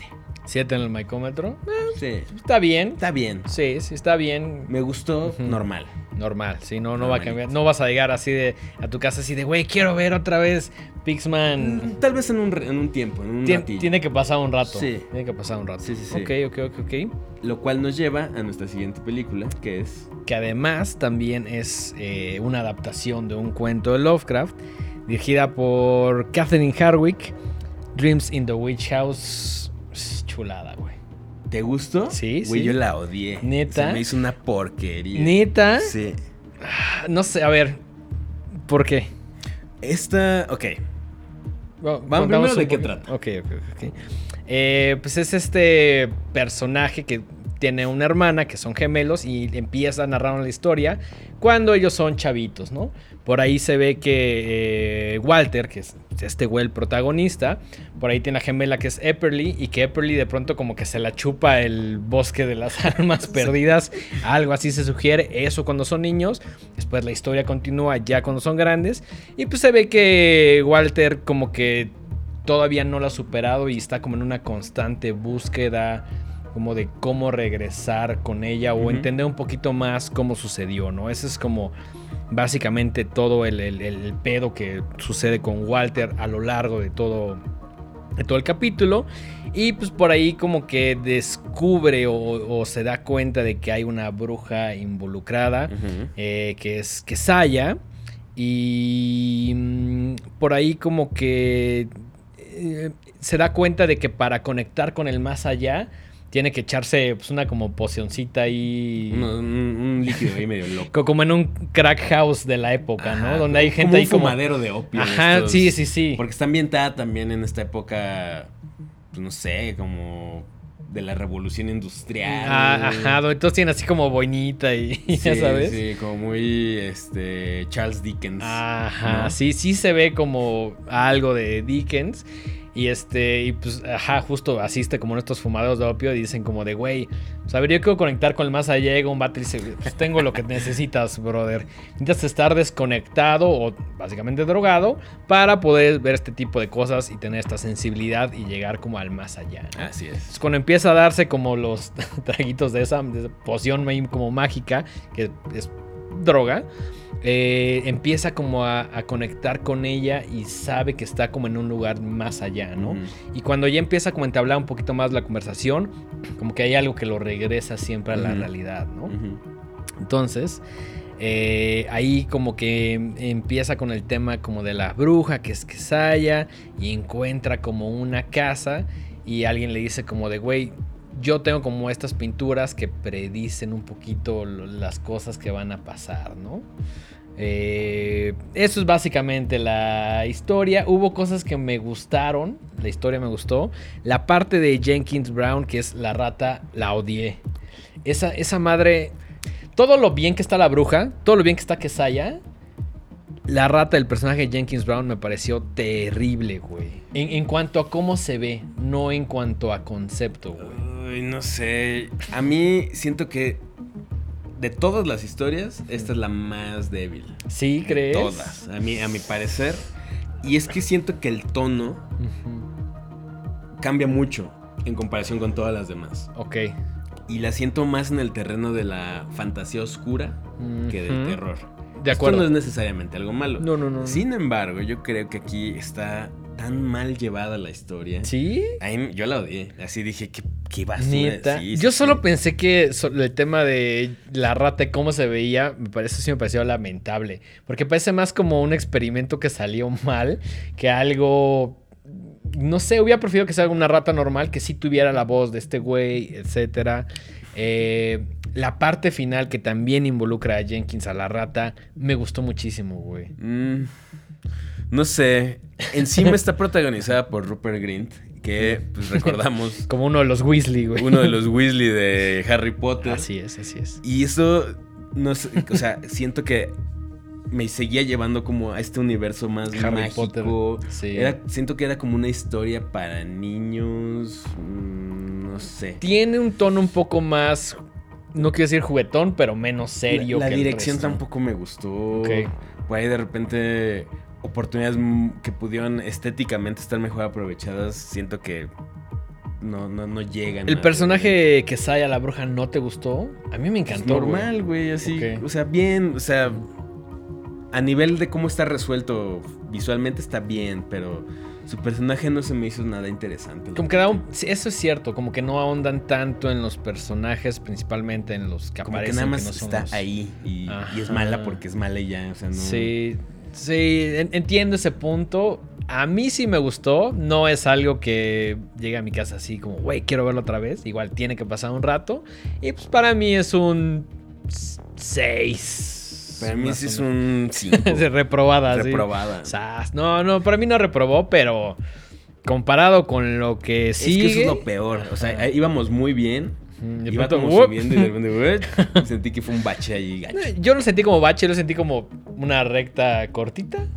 Siete en el micómetro. Sí. Está bien. Está bien. Sí, sí, está bien. Me gustó normal. Normal, sí, no, no va a cambiar. No vas a llegar así de a tu casa así de, güey, quiero ver otra vez Pixman. Tal vez en un, en un tiempo, en un Tien- tiene que pasar un rato. Sí. Tiene que pasar un rato. Sí, sí, sí. Ok, ok, ok, ok. Lo cual nos lleva a nuestra siguiente película, que es... Que además también es eh, una adaptación de un cuento de Lovecraft, dirigida por Catherine Hardwick, Dreams in the Witch House. Chulada, güey. ¿Te gustó? Sí, Güey, sí. yo la odié. ¿Neta? Se me hizo una porquería. ¿Neta? Sí. No sé, a ver. ¿Por qué? Esta... Ok. Bueno, Vamos primero de qué trata. Ok, ok, ok. Eh, pues es este personaje que tiene una hermana que son gemelos y empieza a narrar la historia cuando ellos son chavitos, ¿no? Por ahí se ve que eh, Walter, que es este güey el protagonista, por ahí tiene la gemela que es Epperly y que Epperly de pronto como que se la chupa el bosque de las almas perdidas, algo así se sugiere, eso cuando son niños, después la historia continúa ya cuando son grandes y pues se ve que Walter como que todavía no lo ha superado y está como en una constante búsqueda como de cómo regresar con ella o entender un poquito más cómo sucedió, ¿no? Ese es como básicamente todo el, el- el pedo que sucede con Walter a lo largo de todo, de todo el capítulo. Y pues por ahí como que descubre o, o se da cuenta de que hay una bruja involucrada eh, que es Kesaya. Y mm, por ahí como que eh, se da cuenta de que para conectar con el más allá tiene que echarse pues, una como pocioncita ahí. Un, un- un líquido ahí medio loco. co- Como en un crack house de la época, ¿no? Donde hay como gente ahí un como... fumadero de opio. Ajá, estos- sí, sí, sí. Porque está ambientada también en esta época, pues no sé, como de la revolución industrial. Ah, ajá, todos tienen así como boinita y Sí, ya sabes. Sí, como muy este Charles Dickens. Ajá, ¿no? sí, sí se ve como algo de Dickens. Y este, y pues, ajá, justo asiste como en estos fumadores de opio y dicen como de, güey, pues a ver, yo quiero conectar con el más allá. Llega un vato y dice, pues tengo lo que necesitas, brother. Necesitas estar desconectado o básicamente drogado para poder ver este tipo de cosas y tener esta sensibilidad y llegar como al más allá. ¿no? Así es. Entonces, cuando empieza a darse como los traguitos de esa, de esa poción como mágica, que es droga, eh, empieza como a, a conectar con ella y sabe que está como en un lugar más allá, ¿no? Y cuando ya empieza como a entablar un poquito más la conversación, como que hay algo que lo regresa siempre a la realidad, ¿no? Entonces, eh, ahí como que empieza con el tema como de la bruja, que es Kesaya, y encuentra como una casa y alguien le dice como de, güey, yo tengo como estas pinturas que predicen un poquito las cosas que van a pasar, ¿no? Eh, eso es básicamente la historia. Hubo cosas que me gustaron. La historia me gustó. La parte de Jenkins Brown, que es la rata, la odié. Esa, esa madre. Todo lo bien que está la bruja, todo lo bien que está Kesaya. La rata del personaje de Jenkins Brown me pareció terrible, güey. En, en cuanto a cómo se ve, no en cuanto a concepto, güey. Uy, no sé. A mí siento que de todas las historias, esta es la más débil. ¿Sí De crees? Todas. A mí, a mi parecer. Y es que siento que el tono cambia mucho en comparación con todas las demás. Ok. Y la siento más en el terreno de la fantasía oscura que del terror. De acuerdo. Esto no es necesariamente algo malo. No, no, no. Sin embargo, yo creo que aquí está tan mal llevada la historia. ¿Sí? Ahí yo la odié. Así dije, qué, qué basura. Sí, Yo sí. solo pensé que so- el tema de la rata y cómo se veía, me parece, sí me pareció lamentable. Porque parece más como un experimento que salió mal que algo. No sé, hubiera preferido que sea una rata normal que sí tuviera la voz de este güey, etcétera. Eh, la parte final que también involucra a Jenkins a la rata me gustó muchísimo, güey. Mm, no sé. Encima está protagonizada por Rupert Grint, que pues recordamos Como uno de los Weasley, güey. uno de los Weasley de Harry Potter. Así es, así es. Y eso, no sé, o sea, siento que me seguía llevando como a este universo más Harry mágico. Potter, sí. Era, siento que era como una historia para niños. mm, no sé. Tiene un tono un poco más, no quiero decir juguetón, pero menos serio. La, la que el dirección resto. tampoco me gustó. Ok. Por ahí de repente oportunidades que pudieron estéticamente estar mejor aprovechadas, siento que no, no, no llegan. ¿El a- personaje que Saya la bruja no te gustó? A mí me Pues encantó. normal, güey, así. O sea, bien, o sea, a nivel de cómo está resuelto visualmente está bien, pero su personaje no se me hizo nada interesante. Como que da un- eso es cierto, como que no ahondan tanto en los personajes, principalmente en los que Como que aparecen. nada más no está los- ahí y, y es mala porque es mala y ya, o sea, no. Sí, sí, en- entiendo ese punto. A mí sí me gustó. No es algo que llegue a mi casa así como, güey, quiero verlo otra vez. Igual tiene que pasar un rato. Y pues para mí es un 6. Para mí sí es un 5. reprobada, sí. reprobada. Sas. No, no, para mí no reprobó, pero comparado con lo que Es sigue. que eso es lo peor. O sea, íbamos muy bien. De Iba pronto, como ¡wup! subiendo y de repente, ¡wup! sentí que fue un bache ahí gacho. Yo lo sentí como bache, lo sentí como una recta cortita,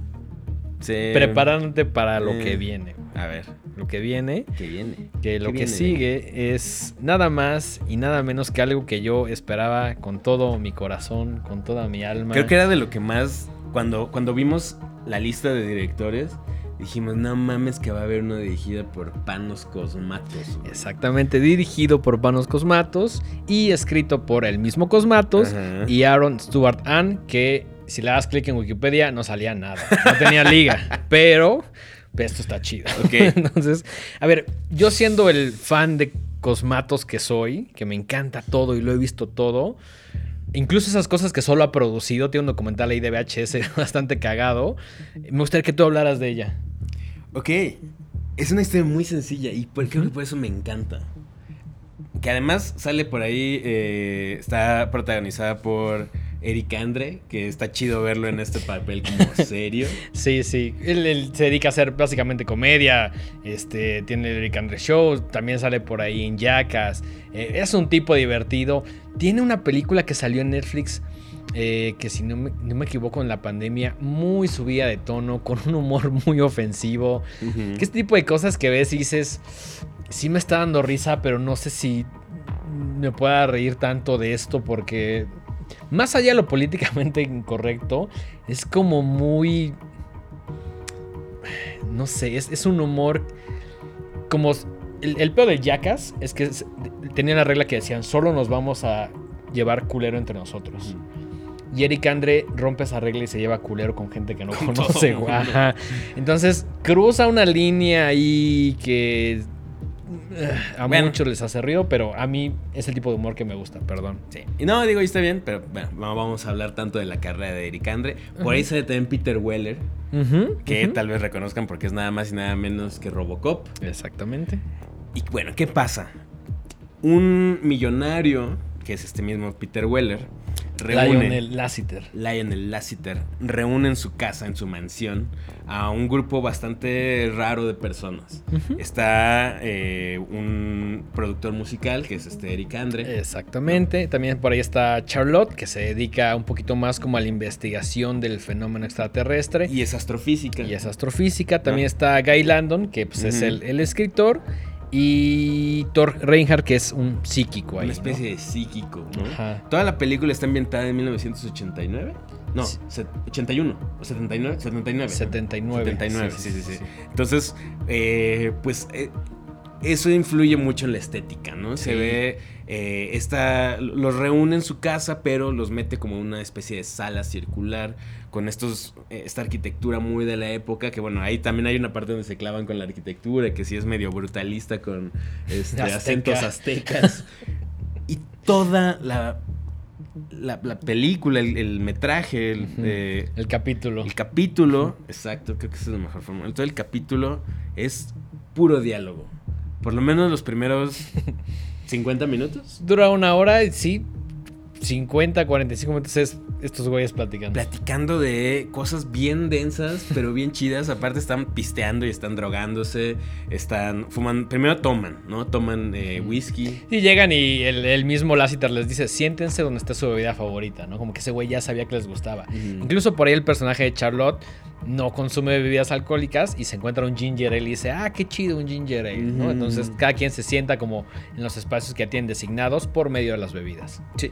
Sí. preparándote para lo eh. que viene. A ver, Lo que viene, ¿qué viene? que lo ¿Qué que viene? sigue es nada más y nada menos que algo que yo esperaba con todo mi corazón, con toda mi alma. Creo que era de lo que más. Cuando, cuando vimos la lista de directores, dijimos, no mames, que va a haber una dirigida por Panos Cosmatos. güey". Exactamente, dirigido por Panos Cosmatos y escrito por el mismo Cosmatos Ajá. y Aaron Stewart Ann, que si le das clic en Wikipedia no salía nada, no tenía liga, pero esto está chido. Ok. Entonces, a ver, yo siendo el fan de Cosmatos que soy, que me encanta todo y lo he visto todo, incluso esas cosas que solo ha producido, tiene un documental ahí de VHS bastante cagado, me gustaría que tú hablaras de ella. Ok. Es una historia muy sencilla y por- creo que por eso me encanta. Que además sale por ahí, eh, está protagonizada por Eric Andre, que está chido verlo en este papel como serio. Sí, sí. Él, él se dedica a hacer básicamente comedia. Este, tiene el Eric Andre Show. También sale por ahí en Jackass. Eh, es un tipo divertido. Tiene una película que salió en Netflix. eh, que si no me, no me equivoco en la pandemia, muy subida de tono, con un humor muy ofensivo. Que este tipo de cosas que ves y dices, sí me está dando risa, pero no sé si me pueda reír tanto de esto porque más allá de lo políticamente incorrecto, es como muy... No sé, es, es un humor como... El, el peor de Jackass es que es- tenía la regla que decían, solo nos vamos a llevar culero entre nosotros. Ujú. Y Eric Andre rompe esa regla y se lleva culero con gente que no Con conoce. Ajá. Entonces cruza una línea ahí que a Bueno. muchos les hace ruido, pero a mí es el tipo de humor que me gusta, perdón. Sí. Y no, digo, y está bien, pero bueno, no vamos a hablar tanto de la carrera de Eric Andre. Por ahí sale también Peter Weller, que tal vez reconozcan porque es nada más y nada menos que Robocop. Exactamente. Y bueno, ¿qué pasa? Un millonario, que es este mismo Peter Weller, reúne... Lionel Lassiter. Lionel Lassiter reúne en su casa, en su mansión, a un grupo bastante raro de personas. Está eh, un productor musical, que es este Eric Andre. Exactamente. También por ahí está Charlotte, que se dedica un poquito más como a la investigación del fenómeno extraterrestre. Y es astrofísica. y es astrofísica. También está Guy Landon, que pues, es el escritor. Y Thor Reinhardt, que es un psíquico ahí. Una especie ¿no? de psíquico, ¿no? Ajá. Toda la película está ambientada en 1989. No, Sí. se- 81 o 79, 79. 79. 79, sí, sí, sí. Entonces, eh, pues eh, eso influye mucho en la estética, ¿no? Se ve, eh, esta, los reúne en su casa, pero los mete como una especie de sala circular con estos, eh, esta arquitectura muy de la época, que bueno, ahí también hay una parte donde se clavan con la arquitectura, que sí es medio brutalista con este, Azteca. acentos aztecas. y toda la, la, la película, el, el metraje, el, eh, El capítulo. el capítulo, exacto, creo que esa es la mejor forma. Todo el capítulo es puro diálogo. Por lo menos los primeros 50 minutos. Dura una hora sí, 50, 45 minutos es estos güeyes platicando. Platicando de cosas bien densas, pero bien chidas. Aparte están pisteando y están drogándose. Están fumando. Primero toman, ¿no? Toman eh, whisky. Y llegan y el, el mismo Lassiter les dice, siéntense donde está su bebida favorita, ¿no? Como que ese güey ya sabía que les gustaba. Incluso por ahí el personaje de Charlotte no consume bebidas alcohólicas y se encuentra un ginger ale y dice, ah, qué chido un ginger ale, ¿no? Entonces cada quien se sienta como en los espacios que tienen designados por medio de las bebidas. Sí.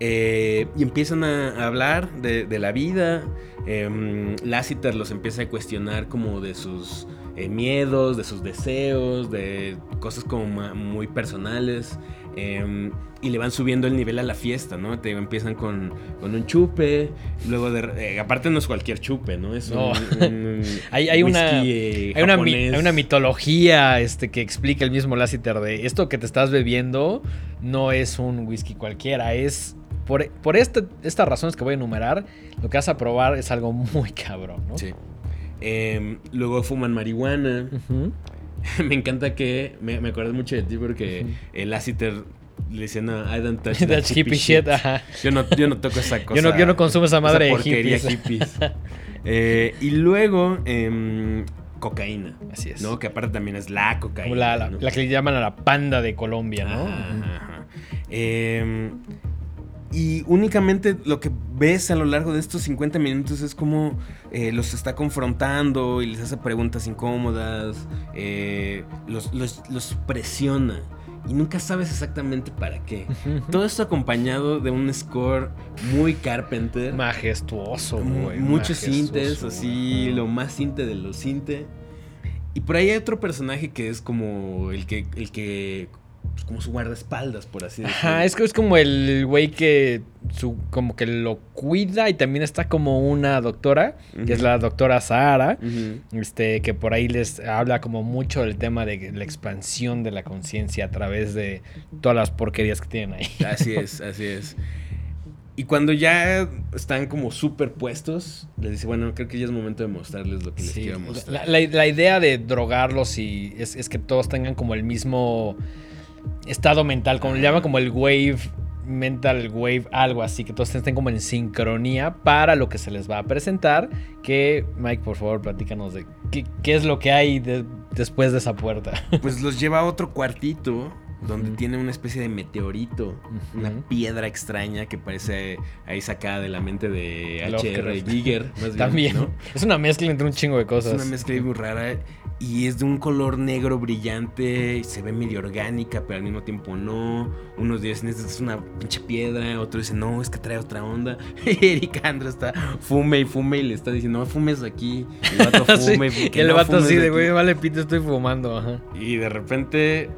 Eh, y empiezan a hablar de, de la vida. Eh, Lassiter los empieza a cuestionar como de sus eh, miedos, de sus deseos, de cosas como muy personales. eh, y le van subiendo el nivel a la fiesta, ¿no? Te empiezan con, con un chupe, luego de... eh, aparte no es cualquier chupe, ¿no? Es un, No. un Hay, hay una, hay una mitología este, que explica el mismo Lassiter de esto que te estás bebiendo no es un whisky cualquiera, es... Por, por este- estas razones que voy a enumerar, lo que vas a probar es algo muy cabrón, ¿no? Sí. Eh, luego fuman marihuana. Me encanta que. Me, me acuerdo mucho de ti porque el Lassiter le decía, no, I don't touch That hippie shit, ajá. Yo no, yo no toco esa cosa. Yo no, yo no consumo esa madre de porquería hippies. hippies. Eh, y luego, em, cocaína. Así es. ¿No? Que aparte también es la cocaína. La, la- ¿no? la que le llaman a la panda de Colombia, ¿no? Ajá, ajá, ajá. Y únicamente lo que ves a lo largo de estos 50 minutos es como eh, los está confrontando y les hace preguntas incómodas, eh, los, los- los presiona y nunca sabes exactamente para qué. Todo esto acompañado de un score muy Carpenter. Majestuoso, güey. muchos sintes, así, lo más cinte de los cinte. Y por ahí hay otro personaje que es como el que, el que, pues, como su guardaespaldas, por así decirlo. Ajá, es que es como el güey que su, como que lo cuida y también está como una doctora, que es la doctora Sahara, este, que por ahí les habla como mucho del tema de la expansión de la conciencia a través de todas las porquerías que tienen ahí. Así es, así es. Y cuando ya están como superpuestos, les dice, bueno, creo que ya es momento de mostrarles lo que les quiero la, mostrar. la- la idea de drogarlos y es, es que todos tengan como el mismo estado mental, como le llaman como el wave, mental wave, algo así, que todos estén como en sincronía para lo que se les va a presentar. Que, Mike, por favor, platícanos de qué, qué es lo que hay de- después de esa puerta. Pues los lleva a otro cuartito donde tiene una especie de meteorito, una piedra extraña que parece ahí sacada de la mente de H.R. Lovecraft. Giger, más bien, También. ¿no? Es una mezcla entre un chingo de Es cosas. una mezcla muy rara y es de un color negro brillante, y se ve medio orgánica, pero al mismo tiempo no. Unos dicen, "Esta es una pinche piedra, otros dicen, no, es que trae otra onda. Y Eric Andro está fume y fume y le está diciendo, no fumes aquí. Y el vato Sí, fume. y que el no vato así de, aquí". güey, vale, pito, estoy fumando. Ajá. Y de repente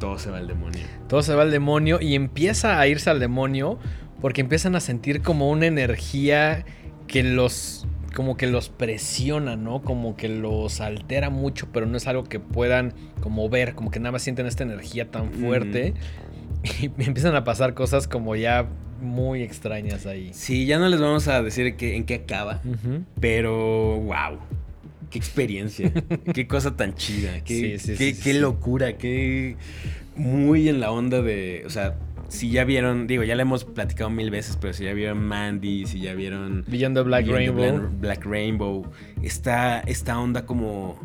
todo se va al demonio. Todo se va al demonio y empieza a irse al demonio porque empiezan a sentir como una energía que los como que los presiona, ¿no? Como que los altera mucho, pero no es algo que puedan como ver, como que nada más sienten esta energía tan fuerte y empiezan a pasar cosas como ya muy extrañas ahí. Sí, ya no les vamos a decir que, en qué acaba, pero wow. Qué experiencia, qué cosa tan chida, qué, Sí, sí, qué- sí, qué locura, qué muy en la onda de, o sea, si ya vieron, digo, ya le hemos platicado mil veces, pero si ya vieron Mandy, si ya vieron Beyond the Black Beyond Rainbow. Black Rainbow, está esta onda como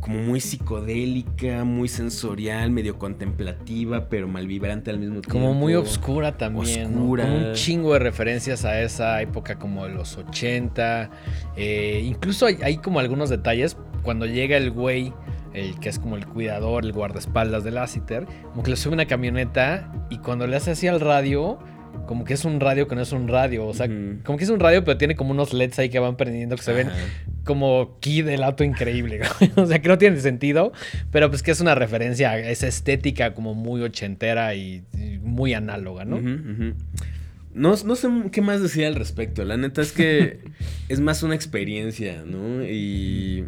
como muy psicodélica, muy sensorial, medio contemplativa, pero malvibrante al mismo tiempo. Como muy oscura también, ¿no? Oscura. Con un chingo de referencias a esa época como de los 80. Eh, incluso hay, hay como algunos detalles cuando llega el güey, el que es como el cuidador, el guardaespaldas del Lassiter, como que le sube una camioneta y cuando le hace así al radio, como que es un radio que no es un radio. O sea, como que es un radio, pero tiene como unos LEDs ahí que van prendiendo que se ven como key del auto increíble. o sea, que no tiene sentido, pero pues que es una referencia a esa estética como muy ochentera y, y muy análoga, ¿no? No, no sé qué más decir al respecto. La neta es que es más una experiencia, ¿no? Y.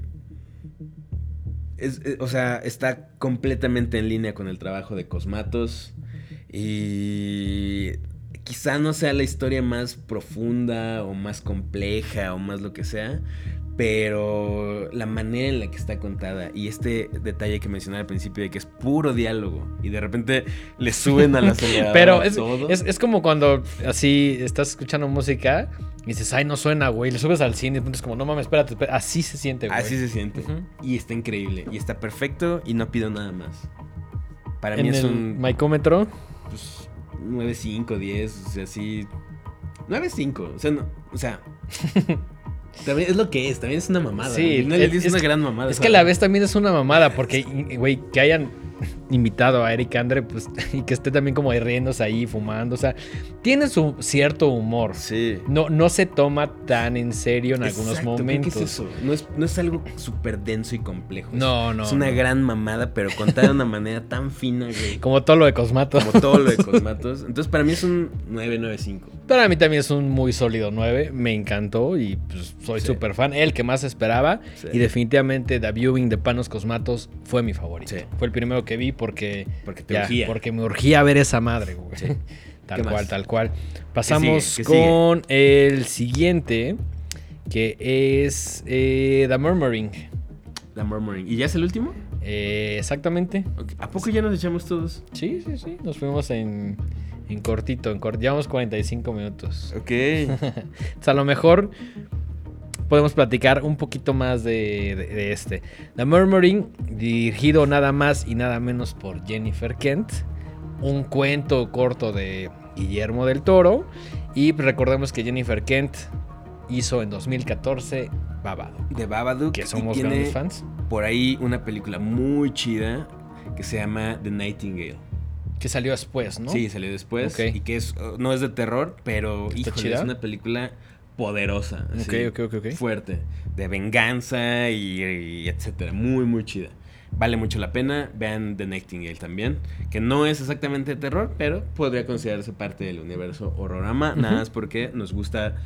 es- eh, o sea, está completamente en línea con el trabajo de Cosmatos. Y. Quizá no sea la historia más profunda o más compleja o más lo que sea. Pero la manera en la que está contada y este detalle que mencionaba al principio de que es puro diálogo y de repente le suben al acelerador Pero a es, todo. es, es como cuando así estás escuchando música y dices, ay, no suena, güey. Le subes al cine y es como, no mames, espérate, espérate". Así se siente, güey. Así se siente. Y está increíble. Y está perfecto y no pido nada más. Para En mí es el un micómetro, pues, 9.5, 10, o sea, así. 9.5, o sea, no, o sea. también es lo que es, también es una mamada. Sí, ¿no? es, es- una gran mamada. es que a la vez también es una mamada, porque, güey, que hayan invitado a Eric Andre, pues, y que esté también como riéndose ahí, fumando, o sea, tiene su cierto humor. Sí. No, no se toma tan en serio en algunos Exacto, momentos. es eso? No es, no es algo súper denso y complejo. No, no. Es una no. gran mamada, pero contada de una manera tan fina, güey. Como todo lo de Cosmato. Como todo lo de Cosmatos. Entonces, para mí es un 9.95. Para mí también es un muy sólido 9. Me encantó y pues, soy Sí. súper fan. El que más esperaba. Sí. Y definitivamente The Viewing de Panos Cosmatos fue mi favorito. Sí. Fue el primero que vi porque, Porque te ya, urgía. porque me urgía ver esa madre, güey. Sí. Tal ¿Qué cual, más? tal cual. Pasamos ¿Qué sigue? con el siguiente, que es eh, The Murmuring. La Murmuring. ¿Y ya es el último? Eh, exactamente. ¿A poco ya nos echamos todos? Sí, sí, sí. Nos fuimos en, en cortito. En cort- Llevamos 45 minutos. Ok. Sea, a lo mejor podemos platicar un poquito más de, de- de este. The Murmuring, dirigido nada más y nada menos por Jennifer Kent. Un cuento corto de Guillermo del Toro. Y recordemos que Jennifer Kent hizo en 2014 Babado. De Babadook. Que somos grandes fans. por ahí una película muy chida que se llama The Nightingale. Que salió después, ¿no? Sí, salió después. Y que es, no es de terror, pero ¿Está híjole, es una película poderosa. Ok, así, ok, ok, ok. Fuerte. De venganza y, y etcétera. Muy, muy chida. Vale mucho la pena. Vean The Nightingale también. Que no es exactamente terror, pero podría considerarse parte del universo horrorama. Nada más porque nos gusta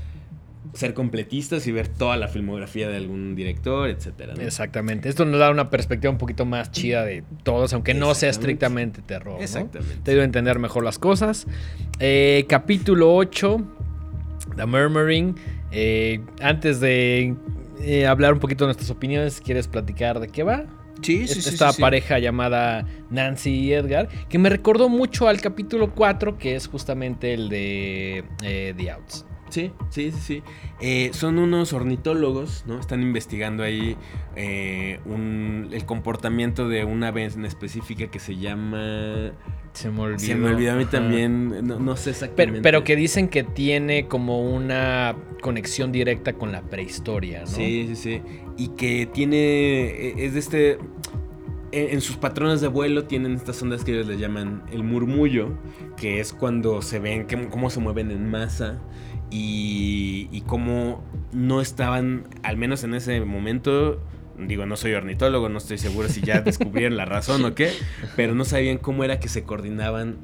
ser completistas y ver toda la filmografía de algún director, etcétera. ¿no? Exactamente. Esto nos da una perspectiva un poquito más chida de todos, aunque no sea estrictamente terror. ¿no? Exactamente. Te ayuda a entender mejor las cosas. Eh, capítulo 8, The Murmuring. Eh, antes de eh, hablar un poquito de nuestras opiniones, ¿quieres platicar de qué va? Sí, Esta- Esta pareja llamada Nancy y Edgar, que me recordó mucho al capítulo 4, que es justamente el de eh, The Outs. Sí, sí, sí, sí. Eh, son unos ornitólogos, ¿no? Están investigando ahí eh, un- el comportamiento de una ave en específica que se llama... Se me olvidó. Se me olvidó a mí Ajá. también, no, no sé exactamente. Pero, pero que dicen que tiene como una conexión directa con la prehistoria, ¿no? Sí, sí, sí. Y que tiene... eh, Es de este... En, en sus patrones de vuelo tienen estas ondas que ellos le llaman el murmullo, que es cuando se ven que- cómo se mueven en masa y, y cómo no estaban, al menos en ese momento, digo, no soy ornitólogo, no estoy seguro si ya descubrieron la razón o qué, pero no sabían cómo era que se coordinaban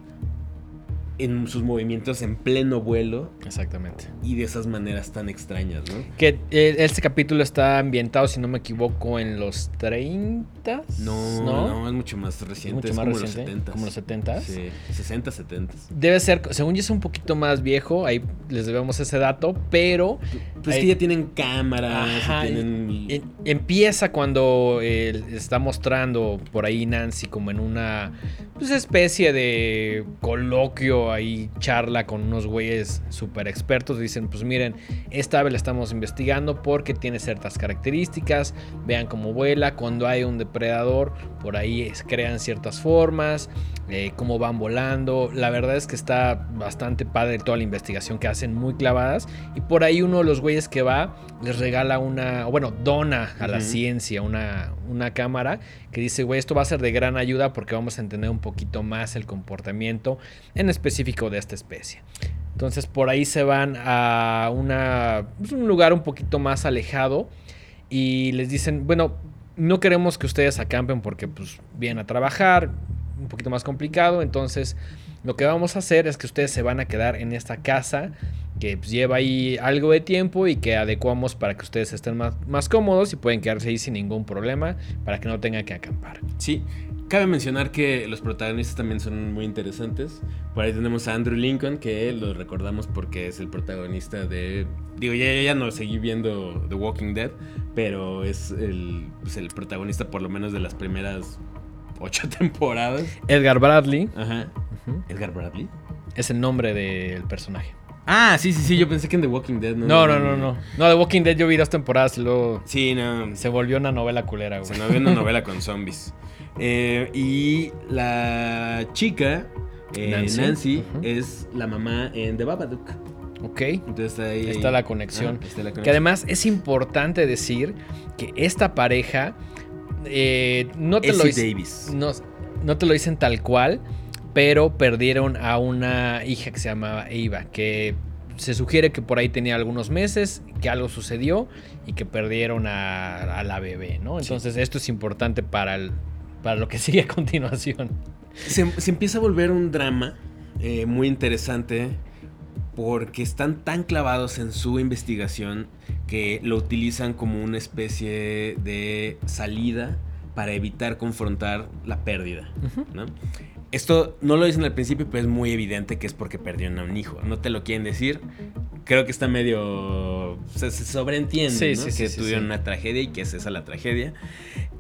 en sus movimientos en pleno vuelo Exactamente. y de esas maneras tan extrañas, ¿no? Que eh, este capítulo está ambientado, si no me equivoco, en los 30. No, no, es mucho más Es reciente. mucho es más como reciente. los 70. Como los 70. Sí, 60, 70. Debe ser, según yo es un poquito más viejo, ahí les debemos ese dato, pero Pues Ahí- que ya tienen cámaras, y tienen... en- empieza cuando eh, está mostrando por ahí Nancy como en una pues, especie de coloquio ahí, charla con unos güeyes súper expertos. Dicen, pues miren, esta ave la estamos investigando porque tiene ciertas características. Vean cómo vuela, cuando hay un depredador, por ahí crean ciertas formas, eh, cómo van volando. La verdad es que está bastante padre toda la investigación que hacen, muy clavadas. Y por ahí uno de los güeyes que va les regala una, bueno, dona a la ciencia una, una cámara que dice, güey, esto va a ser de gran ayuda porque vamos a entender un poquito más el comportamiento en específico de esta especie. Entonces por ahí se van a una, pues, un lugar un poquito más alejado y les dicen, bueno, no queremos que ustedes acampen porque pues vienen a trabajar, un poquito más complicado, entonces lo que vamos a hacer es que ustedes se van a quedar en esta casa que pues, lleva ahí algo de tiempo y que adecuamos para que ustedes estén más, más cómodos y pueden quedarse ahí sin ningún problema para que no tengan que acampar. Sí, cabe mencionar que los protagonistas también son muy interesantes. Por ahí tenemos a Andrew Lincoln, que lo recordamos porque es el protagonista de... Digo, ya, ya no seguí viendo The Walking Dead, pero es el, pues, el protagonista por lo menos de las primeras ocho temporadas. Edgar Bradley Ajá. Edgar Bradley. es el nombre del personaje. Ah, sí, sí, sí, yo pensé que en The Walking Dead. No, no, no, no. No, The Walking Dead yo vi dos temporadas y luego Sí, no. se volvió una novela culera, güey. Se ve una novela con zombies. Eh, y la chica, eh, Nancy. Es la mamá en The Babadook. Ok. Entonces ahí. Está la conexión. Ajá, está la Que además es importante decir que esta pareja eh, no te lo Davis. no, no te lo dicen tal cual, pero perdieron a una hija que se llamaba Eva, que se sugiere que por ahí tenía algunos meses, que algo sucedió y que perdieron a, a la bebé, ¿no? Entonces esto es importante para, el- para lo que sigue a continuación. Se, se empieza a volver un drama eh, muy interesante porque están tan clavados en su investigación que lo utilizan como una especie de salida para evitar confrontar la pérdida. ¿no? Esto no lo dicen al principio, pero es muy evidente que es porque perdieron a un hijo. No te lo quieren decir. Creo que está medio... Se, se sobreentiende Sí, ¿no? sí, que sí, tuvieron una tragedia y que es esa la tragedia.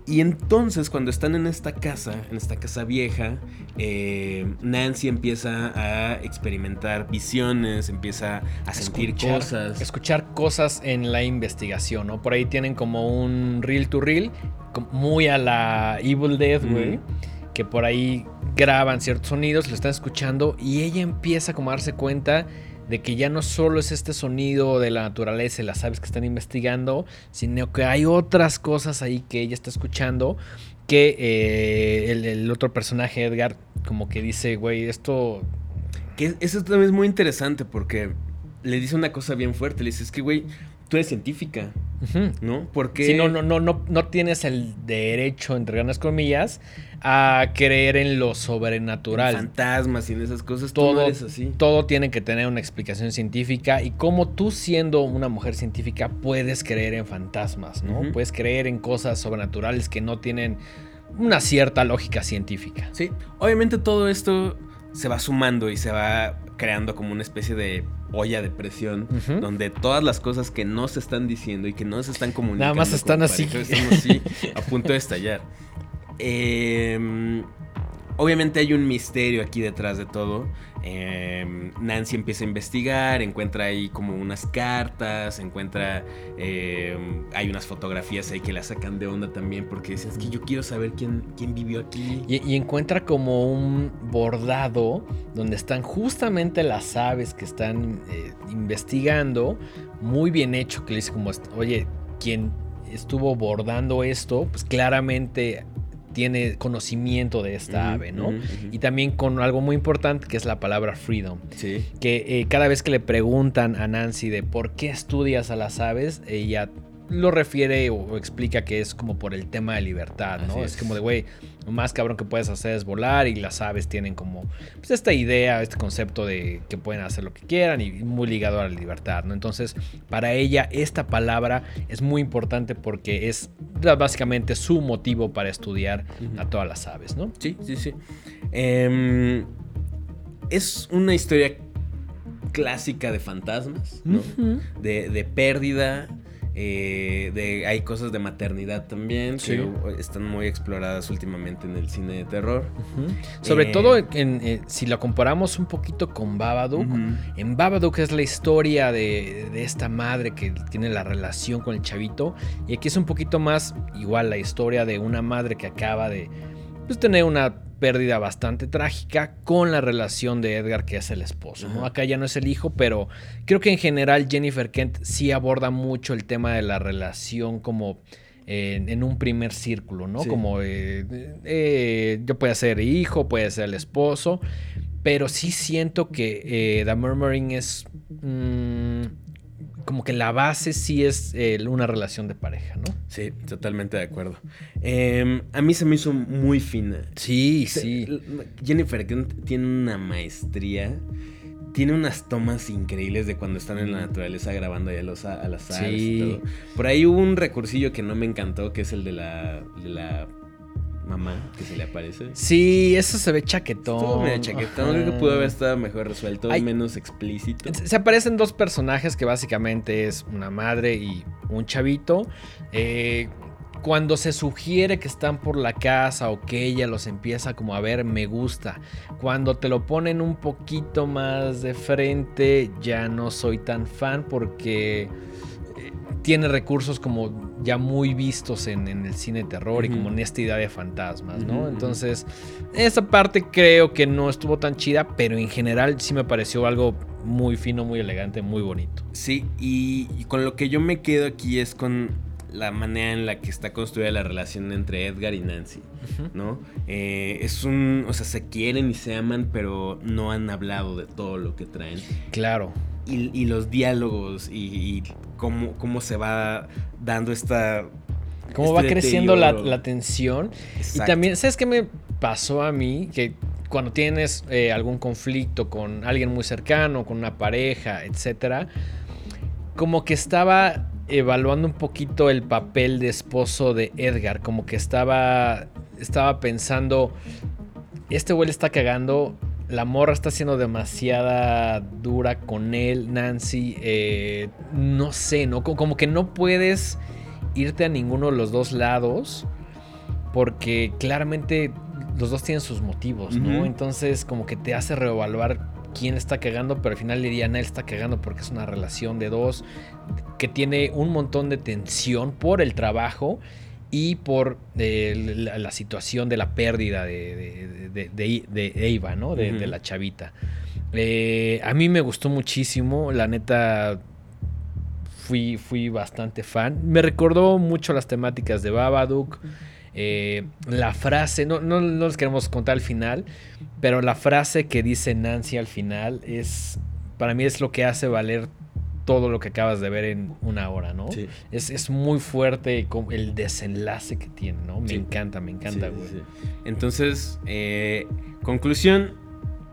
Y entonces cuando están en esta casa, en esta casa vieja, eh, Nancy empieza a experimentar visiones, empieza a sentir escuchar, cosas. Escuchar cosas en la investigación, ¿no? Por ahí tienen como un reel to reel, muy a la Evil Dead, güey. Ujú. Que por ahí graban ciertos sonidos, lo están escuchando y ella empieza como a darse cuenta de que ya no solo es este sonido de la naturaleza y las aves que están investigando, sino que hay otras cosas ahí que ella está escuchando que eh, el, otro personaje, Edgar, como que dice, güey, esto... Que eso también es muy interesante porque le dice una cosa bien fuerte. Le dice, es que, güey, tú eres científica, ¿no? Porque... Si no, no, no, no, no tienes el derecho, entre grandes comillas, a creer en lo sobrenatural. fantasmas y en esas cosas, tú no Todo, eres así. todo tiene que tener una explicación científica y como tú siendo una mujer científica puedes creer en fantasmas, ¿no? Puedes creer en cosas sobrenaturales que no tienen una cierta lógica científica. Sí, obviamente todo esto se va sumando y se va creando como una especie de olla de presión donde todas las cosas que no se están diciendo y que no se están comunicando Nada más están así. pareja, están así a punto de estallar. Eh, obviamente hay un misterio aquí detrás de todo. Eh, Nancy empieza a investigar, encuentra ahí como unas cartas, encuentra... eh, hay unas fotografías ahí que la sacan de onda también porque dicen, es que yo quiero saber quién, quién vivió aquí. Y, y encuentra como un bordado donde están justamente las aves que están eh, investigando, muy bien hecho, que le dice como, oye, quien estuvo bordando esto, pues claramente tiene conocimiento de esta ave, ¿no? Y también con algo muy importante que es la palabra freedom. Sí. Que eh, cada vez que le preguntan a Nancy de por qué estudias a las aves, ella lo refiere o, o explica que es como por el tema de libertad, ¿no? Es. es. como de, güey, lo más cabrón que puedes hacer es volar y las aves tienen como pues, esta idea, este concepto de que pueden hacer lo que quieran y muy ligado a la libertad, ¿no? Entonces, para ella esta palabra es muy importante porque es básicamente su motivo para estudiar a todas las aves, ¿no? Sí, sí, sí. Em, es una historia clásica de fantasmas, ¿no? De, de pérdida. Eh, de, hay cosas de maternidad también Sí. que están muy exploradas últimamente en el cine de terror. Sobre Eh, todo en, eh, si lo comparamos un poquito con Babadook. En Babadook es la historia de, de esta madre que tiene la relación con el chavito. Y aquí es un poquito más igual la historia de una madre que acaba de pues, tener una pérdida bastante trágica con la relación de Edgar que es el esposo. ¿no? Acá ya no es el hijo, pero creo que en general Jennifer Kent sí aborda mucho el tema de la relación como... En, en un primer círculo, ¿no? Sí. Como eh, eh, yo puede ser hijo, puede ser el esposo, pero sí siento que eh, The Murmuring es. mm, como que la base sí es eh, una relación de pareja, ¿no? Sí, totalmente de acuerdo. Em, a mí se me hizo muy fina. Sí, Se- sí. Jennifer tiene una maestría. Tiene unas tomas increíbles de cuando están en la naturaleza grabando ahí a, los, a las aves y Sí. todo. Por ahí hubo un recursillo que no me encantó, que es el de la, de la mamá que se le aparece. Sí, eso se ve chaquetón. Estuvo medio chaquetón, Ajá. creo que pudo haber estado mejor resuelto, Ay. menos explícito. Se aparecen dos personajes que básicamente es una madre y un chavito. Eh, cuando se sugiere que están por la casa o que ella los empieza como a ver, me gusta. Cuando te lo ponen un poquito más de frente, ya no soy tan fan porque tiene recursos como ya muy vistos en, en el cine de terror y como en esta idea de fantasmas, ¿no? Entonces, esa parte creo que no estuvo tan chida, pero en general sí me pareció algo muy fino, muy elegante, muy bonito. Sí, y, y con lo que yo me quedo aquí es con la manera en la que está construida la relación entre Edgar y Nancy, ¿no? Eh, es un, o sea, se quieren y se aman, pero no han hablado de todo lo que traen. Claro. Y, y los diálogos y, y cómo, cómo se va dando esta... Cómo este va creciendo la, tensión. Y Exacto. también, ¿sabes qué me pasó a mí? Que cuando tienes eh, algún conflicto con alguien muy cercano, con una pareja, etcétera, como que estaba evaluando un poquito el papel de esposo de Edgar, como que estaba, estaba pensando, este güey le está cagando, la morra está siendo demasiada dura con él, Nancy, eh, no sé, ¿no? Como, que no puedes irte a ninguno de los dos lados, porque claramente los dos tienen sus motivos, ¿no? Entonces como que te hace reevaluar quién está cagando, pero al final diría, él está cagando porque es una relación de dos que tiene un montón de tensión por el trabajo y por eh, la, la situación de la pérdida de, de, de- de- de Eva, ¿no? De la chavita. Eh, a mí me gustó muchísimo, la neta fui, fui bastante fan. Me recordó mucho las temáticas de Babadook. eh, la frase, no, no, no les queremos contar al final, pero la frase que dice Nancy al final es, para mí es lo que hace valer todo lo que acabas de ver en una hora, ¿no? Sí. Es, es muy fuerte el desenlace que tiene, ¿no? Me Sí. encanta, me encanta, güey. sí. Entonces, eh, conclusión,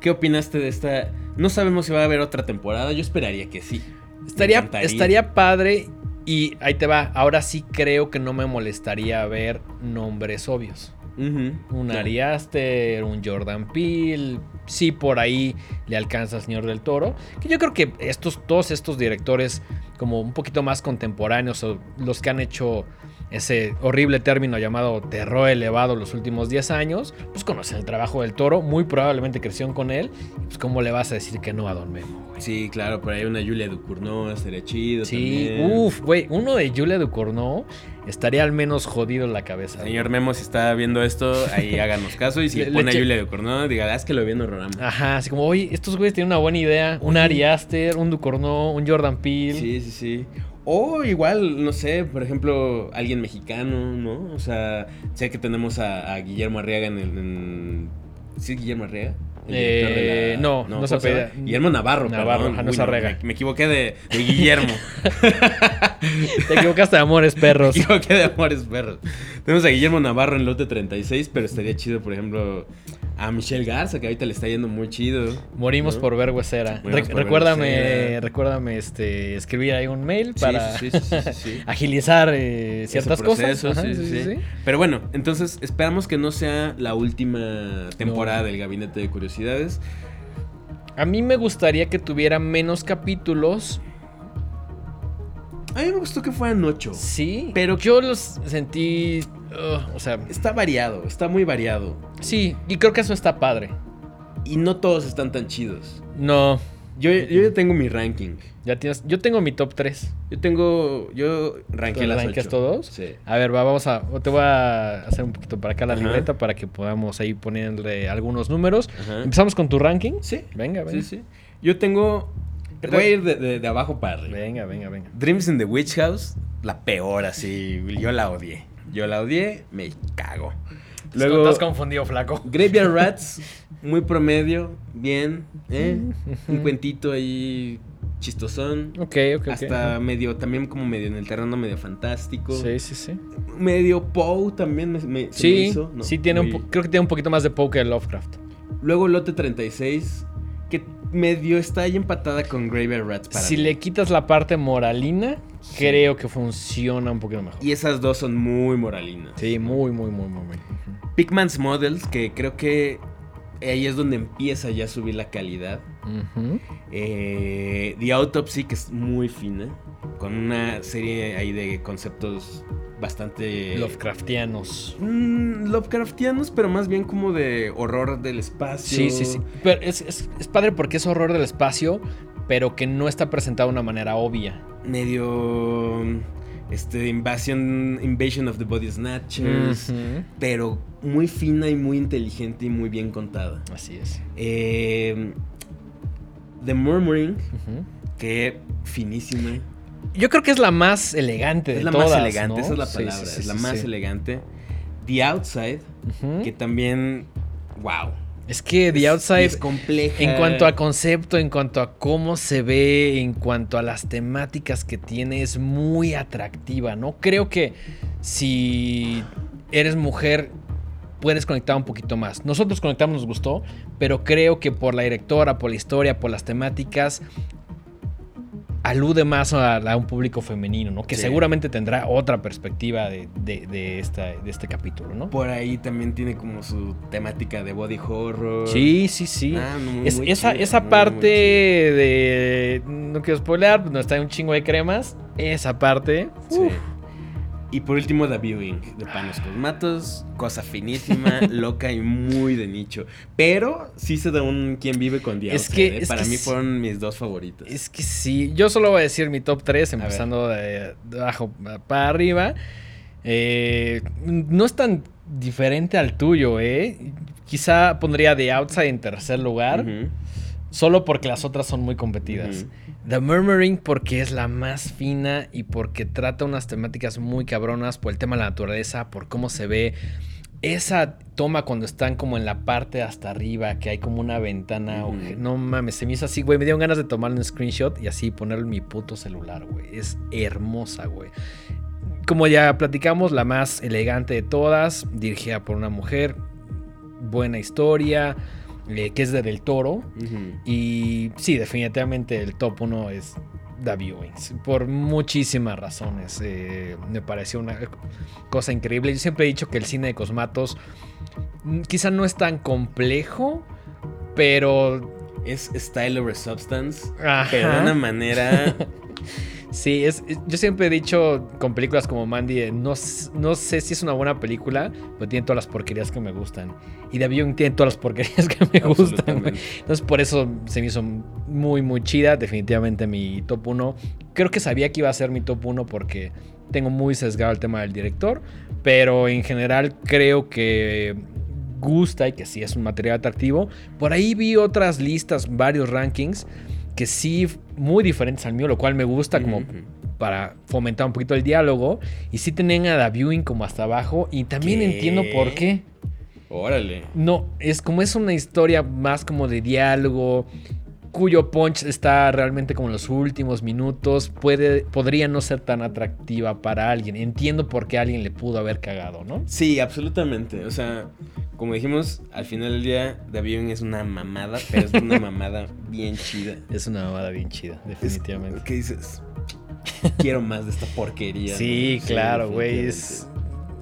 ¿qué opinaste de esta? No sabemos si va a haber otra temporada, yo esperaría que sí. Estaría, estaría padre y ahí te va. Ahora sí creo que no me molestaría ver nombres obvios. Un claro. Ari Aster, un Jordan Peele. Sí, por ahí le alcanza al Señor del Toro. Que yo creo que estos, todos estos directores, como un poquito más contemporáneos, o los que han hecho ese horrible término llamado terror elevado los últimos 10 años, pues conocen el trabajo del toro, muy probablemente crecieron con él. Pues, ¿cómo le vas a decir que no a Don Memo? güey? Sí, claro, por ahí una Julia Ducournau estaría chido Sí, también. uff, güey, uno de Julia Ducournau estaría al menos jodido en la cabeza. güey. Señor Memo, si está viendo esto, ahí háganos caso. Y si Le- pone a Julia Ducournau, diga, "Ah, es que lo vi en. Ajá, así como, oye, estos güeyes tienen una buena idea. Un Ari Aster, un Ducournau, un Jordan Peele. Sí, sí, sí. O igual, no sé, por ejemplo, alguien mexicano, ¿no? O sea, sé que tenemos a, a Guillermo Arriaga en el... en- ¿Sí, Guillermo Arriaga? Eh, no, no se apellida. Guillermo Navarro, Navarro, perdón. no Uy, es Arriaga. me, me equivoqué de, de Guillermo. Te equivocaste de amores, me perros. equivoqué de Amores Perros. Tenemos a Guillermo Navarro en lote 36, pero estaría chido, por ejemplo, a Michelle Garza, que ahorita le está yendo muy chido. Morimos ¿no? por ver huesera. Re- por recuérdame, huesera. recuérdame este, escribir ahí un mail para sí, sí, sí, sí, sí. agilizar eh, ciertas proceso, cosas. Ajá, sí. Pero bueno, entonces esperamos que no sea la última temporada No. del Gabinete de Curiosidades. A mí me gustaría que tuviera menos capítulos. A mí me gustó que fueran ocho. Sí, Pero- yo los sentí. O sea, Está variado, está muy variado. sí, y creo que eso está padre. Y no todos están tan chidos. No, Yo, yo ya tengo mi ranking. ya tienes. Yo tengo mi top 3. Yo tengo. Yo ranqué ¿Tú las ocho. todos? Sí. A ver, va, vamos a. Te voy a hacer un poquito para acá la Ajá. libreta para que podamos ahí ponerle algunos números. Ajá. Empezamos con tu ranking. Sí. Venga, venga. Sí, sí. Yo tengo. Voy a ir de, de- de abajo para arriba. Venga, venga, venga. Dreams in the Witch House, la peor así. Yo la odié. Yo la odié, me cago. Luego, Estás confundido, flaco. Graveyard Rats, muy promedio, bien, ¿eh? Un cuentito ahí chistosón. Ok, ok. Hasta medio, también como medio en el terreno medio fantástico. Sí, sí, sí. Medio Poe también me, me- se me Sí, hizo, ¿no? sí tiene Muy- creo que tiene un poquito más de Poe que Lovecraft. Luego Lote 36, que medio está ahí empatada con Graveyard Rats para Si mí. le quitas la parte moralina, creo que funciona un poquito mejor. Y esas dos son muy moralinas. Sí, muy, muy, muy, muy, muy. Models, que creo que ahí es donde empieza ya a subir la calidad. Eh, The Autopsy, que es muy fina, con una serie ahí de conceptos bastante... Lovecraftianos. Mm, Lovecraftianos, pero más bien como de horror del espacio. Sí, sí, sí. Pero es, es- es padre porque es horror del espacio, pero que no está presentado de una manera obvia. Medio... Este, Invasion, Invasion of the Body Snatchers. Pero muy fina y muy inteligente y muy bien contada. Así es. Eh, The Murmuring, que finísima. Yo creo que es la más elegante de Es la todas, más elegante, ¿no? esa es la palabra. sí, sí, es la más elegante. The Outside, que también. ¡Wow! Es que The Outside, es compleja. en cuanto a concepto, en cuanto a cómo se ve, en cuanto a las temáticas que tiene, es muy atractiva, ¿no? Creo que si eres mujer, puedes conectar un poquito más. Nosotros conectamos, nos gustó, pero creo que por la directora, por la historia, por las temáticas, alude más a, a un público femenino, ¿no? Que Sí. seguramente tendrá otra perspectiva de, de- de esta, de este capítulo, ¿no? Por ahí también tiene como su temática de body horror. Sí, sí, sí. Ah, muy, Es- muy esa esa muy, parte de. No quiero spoilear, no está un chingo de cremas. Esa parte. Sí. uf, Y por último, The Viewing de Panos Cosmatos. Cosa finísima, loca y muy de nicho. Pero sí se da un quien vive con The Es que- ¿eh? es Para que mí sí. fueron mis dos favoritas. Es que sí. Yo solo voy a decir mi top 3, ver. empezando de, de abajo para arriba. Eh, no es tan diferente al tuyo, ¿eh? Quizá pondría The Outside en tercer lugar. Ujú. Solo porque las otras son muy competidas. The Murmuring porque es la más fina y porque trata unas temáticas muy cabronas por el tema de la naturaleza, por cómo se ve. Esa toma cuando están como en la parte hasta arriba, que hay como una ventana. Ujú. oje- No mames, se me hizo así, güey. Me dieron ganas de tomar un screenshot y así ponerlo en mi puto celular, güey. Es hermosa, güey. Como ya platicamos, la más elegante de todas, dirigida por una mujer. Buena historia, eh, que es de Del Toro. Y sí, definitivamente el top 1 es The Viewings. Por muchísimas razones. eh, me pareció una cosa increíble. Yo siempre he dicho que el cine de Cosmatos mm, quizá no es tan complejo, pero... Es style over substance. Ajá. Pero de una manera. Sí, es, yo siempre he dicho con películas como Mandy, eh, no, no sé si es una buena película, pero tiene todas las porquerías que me gustan. Y The Viewing tiene todas las porquerías que me gustan. Entonces por eso se me hizo muy, muy chida. Definitivamente mi top 1. Creo que sabía que iba a ser mi top 1 porque tengo muy sesgado el tema del director. Pero en general creo que gusta y que sí es un material atractivo. Por ahí vi otras listas, varios rankings que sí muy diferentes al mío, lo cual me gusta como para fomentar un poquito el diálogo. Y sí tenían a The Viewing como hasta abajo. Y también ¿Qué? entiendo por qué. Órale. No, es como es una historia más como de diálogo, cuyo punch está realmente como en los últimos minutos, puede, podría no ser tan atractiva para alguien. Entiendo por qué alguien le pudo haber cagado, ¿no? Sí, absolutamente. O sea, como dijimos, al final del día, The Viewing es una mamada, pero es una mamada bien chida. Es una mamada bien chida, Es- definitivamente. ¿Qué dices? Quiero más de esta porquería. Sí, ¿no? claro, güey. es-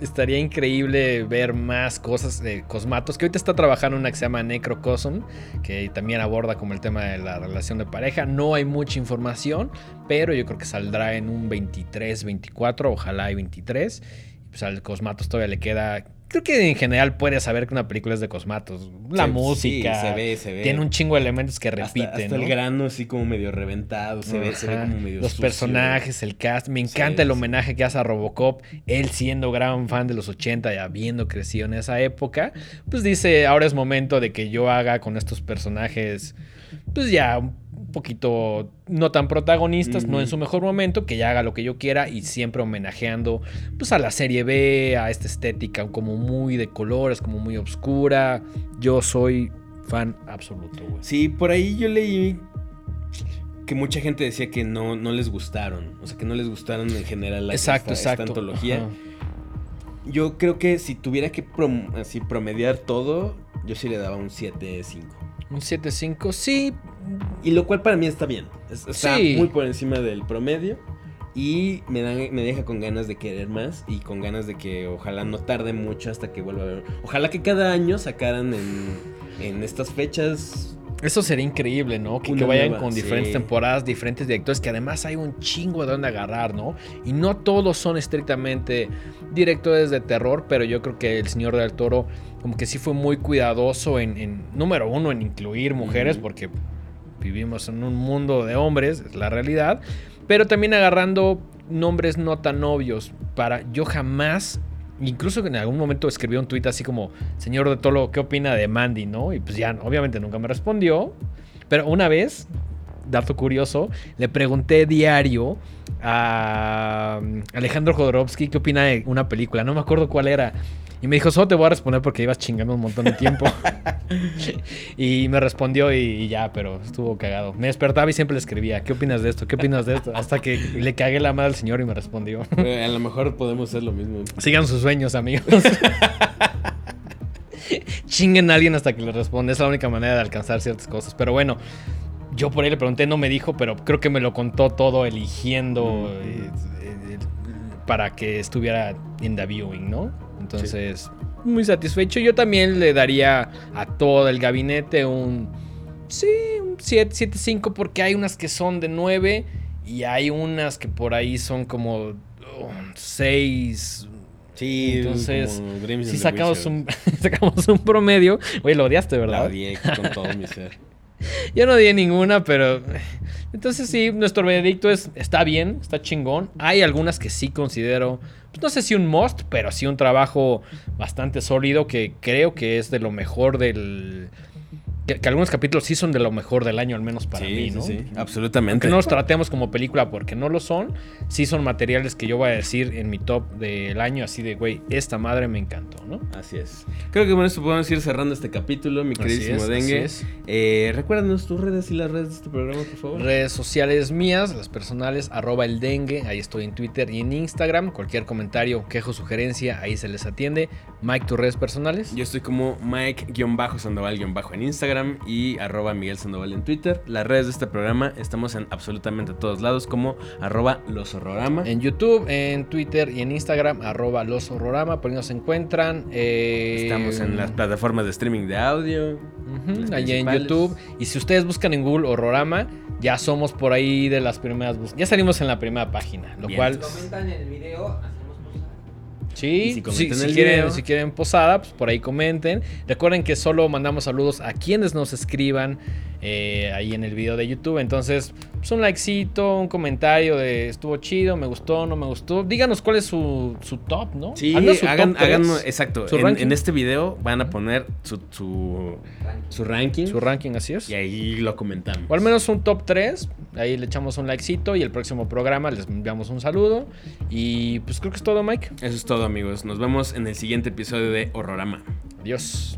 Estaría increíble ver más cosas de Cosmatos, que ahorita está trabajando una que se llama Necrocosm, que también aborda como el tema de la relación de pareja. No hay mucha información, pero yo creo que saldrá en un 23, 24, ojalá hay 23. Pues al Cosmatos todavía le queda... Creo que en general puedes saber que una película es de Cosmatos. La música. sí, se ve, se ve. Tiene un chingo de elementos que repiten. Hasta, ¿no? el grano así como medio reventado, se ve, se ve como medio Los sucio. personajes, el cast. Me Sí, encanta el sí. homenaje que hace a Robocop. Él siendo gran fan de los 80 y habiendo crecido en esa época. Pues dice, ahora es momento de que yo haga con estos personajes, pues ya un poquito no tan protagonistas, no en su mejor momento, que ya haga lo que yo quiera y siempre homenajeando pues a la serie B, a esta estética como muy de colores, como muy oscura. Yo soy fan absoluto, güey. Sí, por ahí yo leí que mucha gente decía que no, no les gustaron. O sea, que no les gustaron en general la, Exacto, esta, esta exacto. antología. Ajá. Yo creo que si tuviera que prom- así promediar todo, yo sí le daba un 7-5. Un 7.5, sí. Y lo cual para mí está bien. Es- Está Sí. muy por encima del promedio. Y me, da- me deja con ganas de querer más y con ganas de que ojalá no tarde mucho hasta que vuelva a ver. Ojalá que cada año sacaran en, en estas fechas. Eso sería increíble, ¿no? Que, que vayan nueva, con diferentes sí. temporadas, diferentes directores, que además hay un chingo de dónde agarrar, ¿no? Y no todos son estrictamente directores de terror, pero yo creo que el señor del Toro como que sí fue muy cuidadoso en, en, número uno, en incluir mujeres, porque vivimos en un mundo de hombres, es la realidad, pero también agarrando nombres no tan obvios para yo jamás... Incluso en algún momento escribí un tuit así como, señor de Tolo, ¿qué opina de Mandy? ¿No? Y pues ya, obviamente nunca me respondió. Pero una vez, dato curioso, le pregunté diario a um, Alejandro Jodorowsky qué opina de una película. No me acuerdo cuál era. Y me dijo, solo te voy a responder porque ibas chingando un montón de tiempo. y me respondió y, y ya, pero estuvo cagado. Me despertaba y siempre le escribía, ¿qué opinas de esto? ¿Qué opinas de esto? Hasta que le cagué la madre al señor y me respondió. A lo mejor podemos hacer lo mismo. Sigan sus sueños, amigos. Chinguen a alguien hasta que le responde. Es la única manera de alcanzar ciertas cosas. Pero bueno, yo por ahí le pregunté, no me dijo, pero creo que me lo contó todo eligiendo eh, eh, para que estuviera en the viewing, ¿no? Entonces, muy satisfecho. Yo también le daría a todo el gabinete un... Sí, un 7, 7.5 porque hay unas que son de 9 y hay unas que por ahí son como 6, Sí, Entonces, si sacamos un, sacamos un promedio. Oye, lo odiaste, La ¿verdad? odié con todo mi ser. Yo no di ninguna, pero. Entonces, sí, nuestro veredicto es: está bien, está chingón. Hay algunas que sí considero. pues, no sé si un must, pero sí un trabajo bastante sólido que creo que es de lo mejor del. Que, que algunos capítulos sí son de lo mejor del año, al menos para sí, mí, ¿no? sí, sí, absolutamente. Aunque no los tratemos como película porque no lo son, sí son materiales que yo voy a decir en mi top del año, así de, güey, esta madre me encantó, ¿no? Así es. Creo que con esto podemos ir cerrando este capítulo, mi Así queridísimo es, Dengue. así es. Eh, recuérdanos tus redes y las redes de este programa, por favor. Redes sociales mías, las personales, arroba el dengue, ahí estoy en Twitter y en Instagram. Cualquier comentario, quejo, sugerencia, ahí se les atiende. Mike, tus redes personales. Yo estoy como Mike-Sandoval- en Instagram y arroba Miguel Sandoval en Twitter. Las redes de este programa estamos en absolutamente todos lados como arroba los horrorama. En YouTube, en Twitter y en Instagram, arroba los horrorama, por ahí nos encuentran. eh, Estamos en las plataformas de streaming de audio. Allá en. YouTube. Y si ustedes buscan en Google Horrorama, ya somos por ahí de las primeras bus- Ya salimos en la primera página, lo Bien. cual Comentan en el video. Sí, Y si quieren, si quieren posada, pues por ahí comenten. Recuerden que solo mandamos saludos a quienes nos escriban eh, ahí en el video de YouTube. Entonces, pues un likecito, un comentario de estuvo chido, me gustó, no me gustó. Díganos cuál es su, su top, ¿no? Sí, su hagan, top hagan- exacto. su En, este video van a poner su, su, su ranking Su ranking, así es. y ahí lo comentamos. O al menos un top 3. Ahí le echamos un likecito y el próximo programa les enviamos un saludo. Y pues creo que es todo, Mike. Eso es todo, amigos. Nos vemos en el siguiente episodio de Horrorama. Adiós.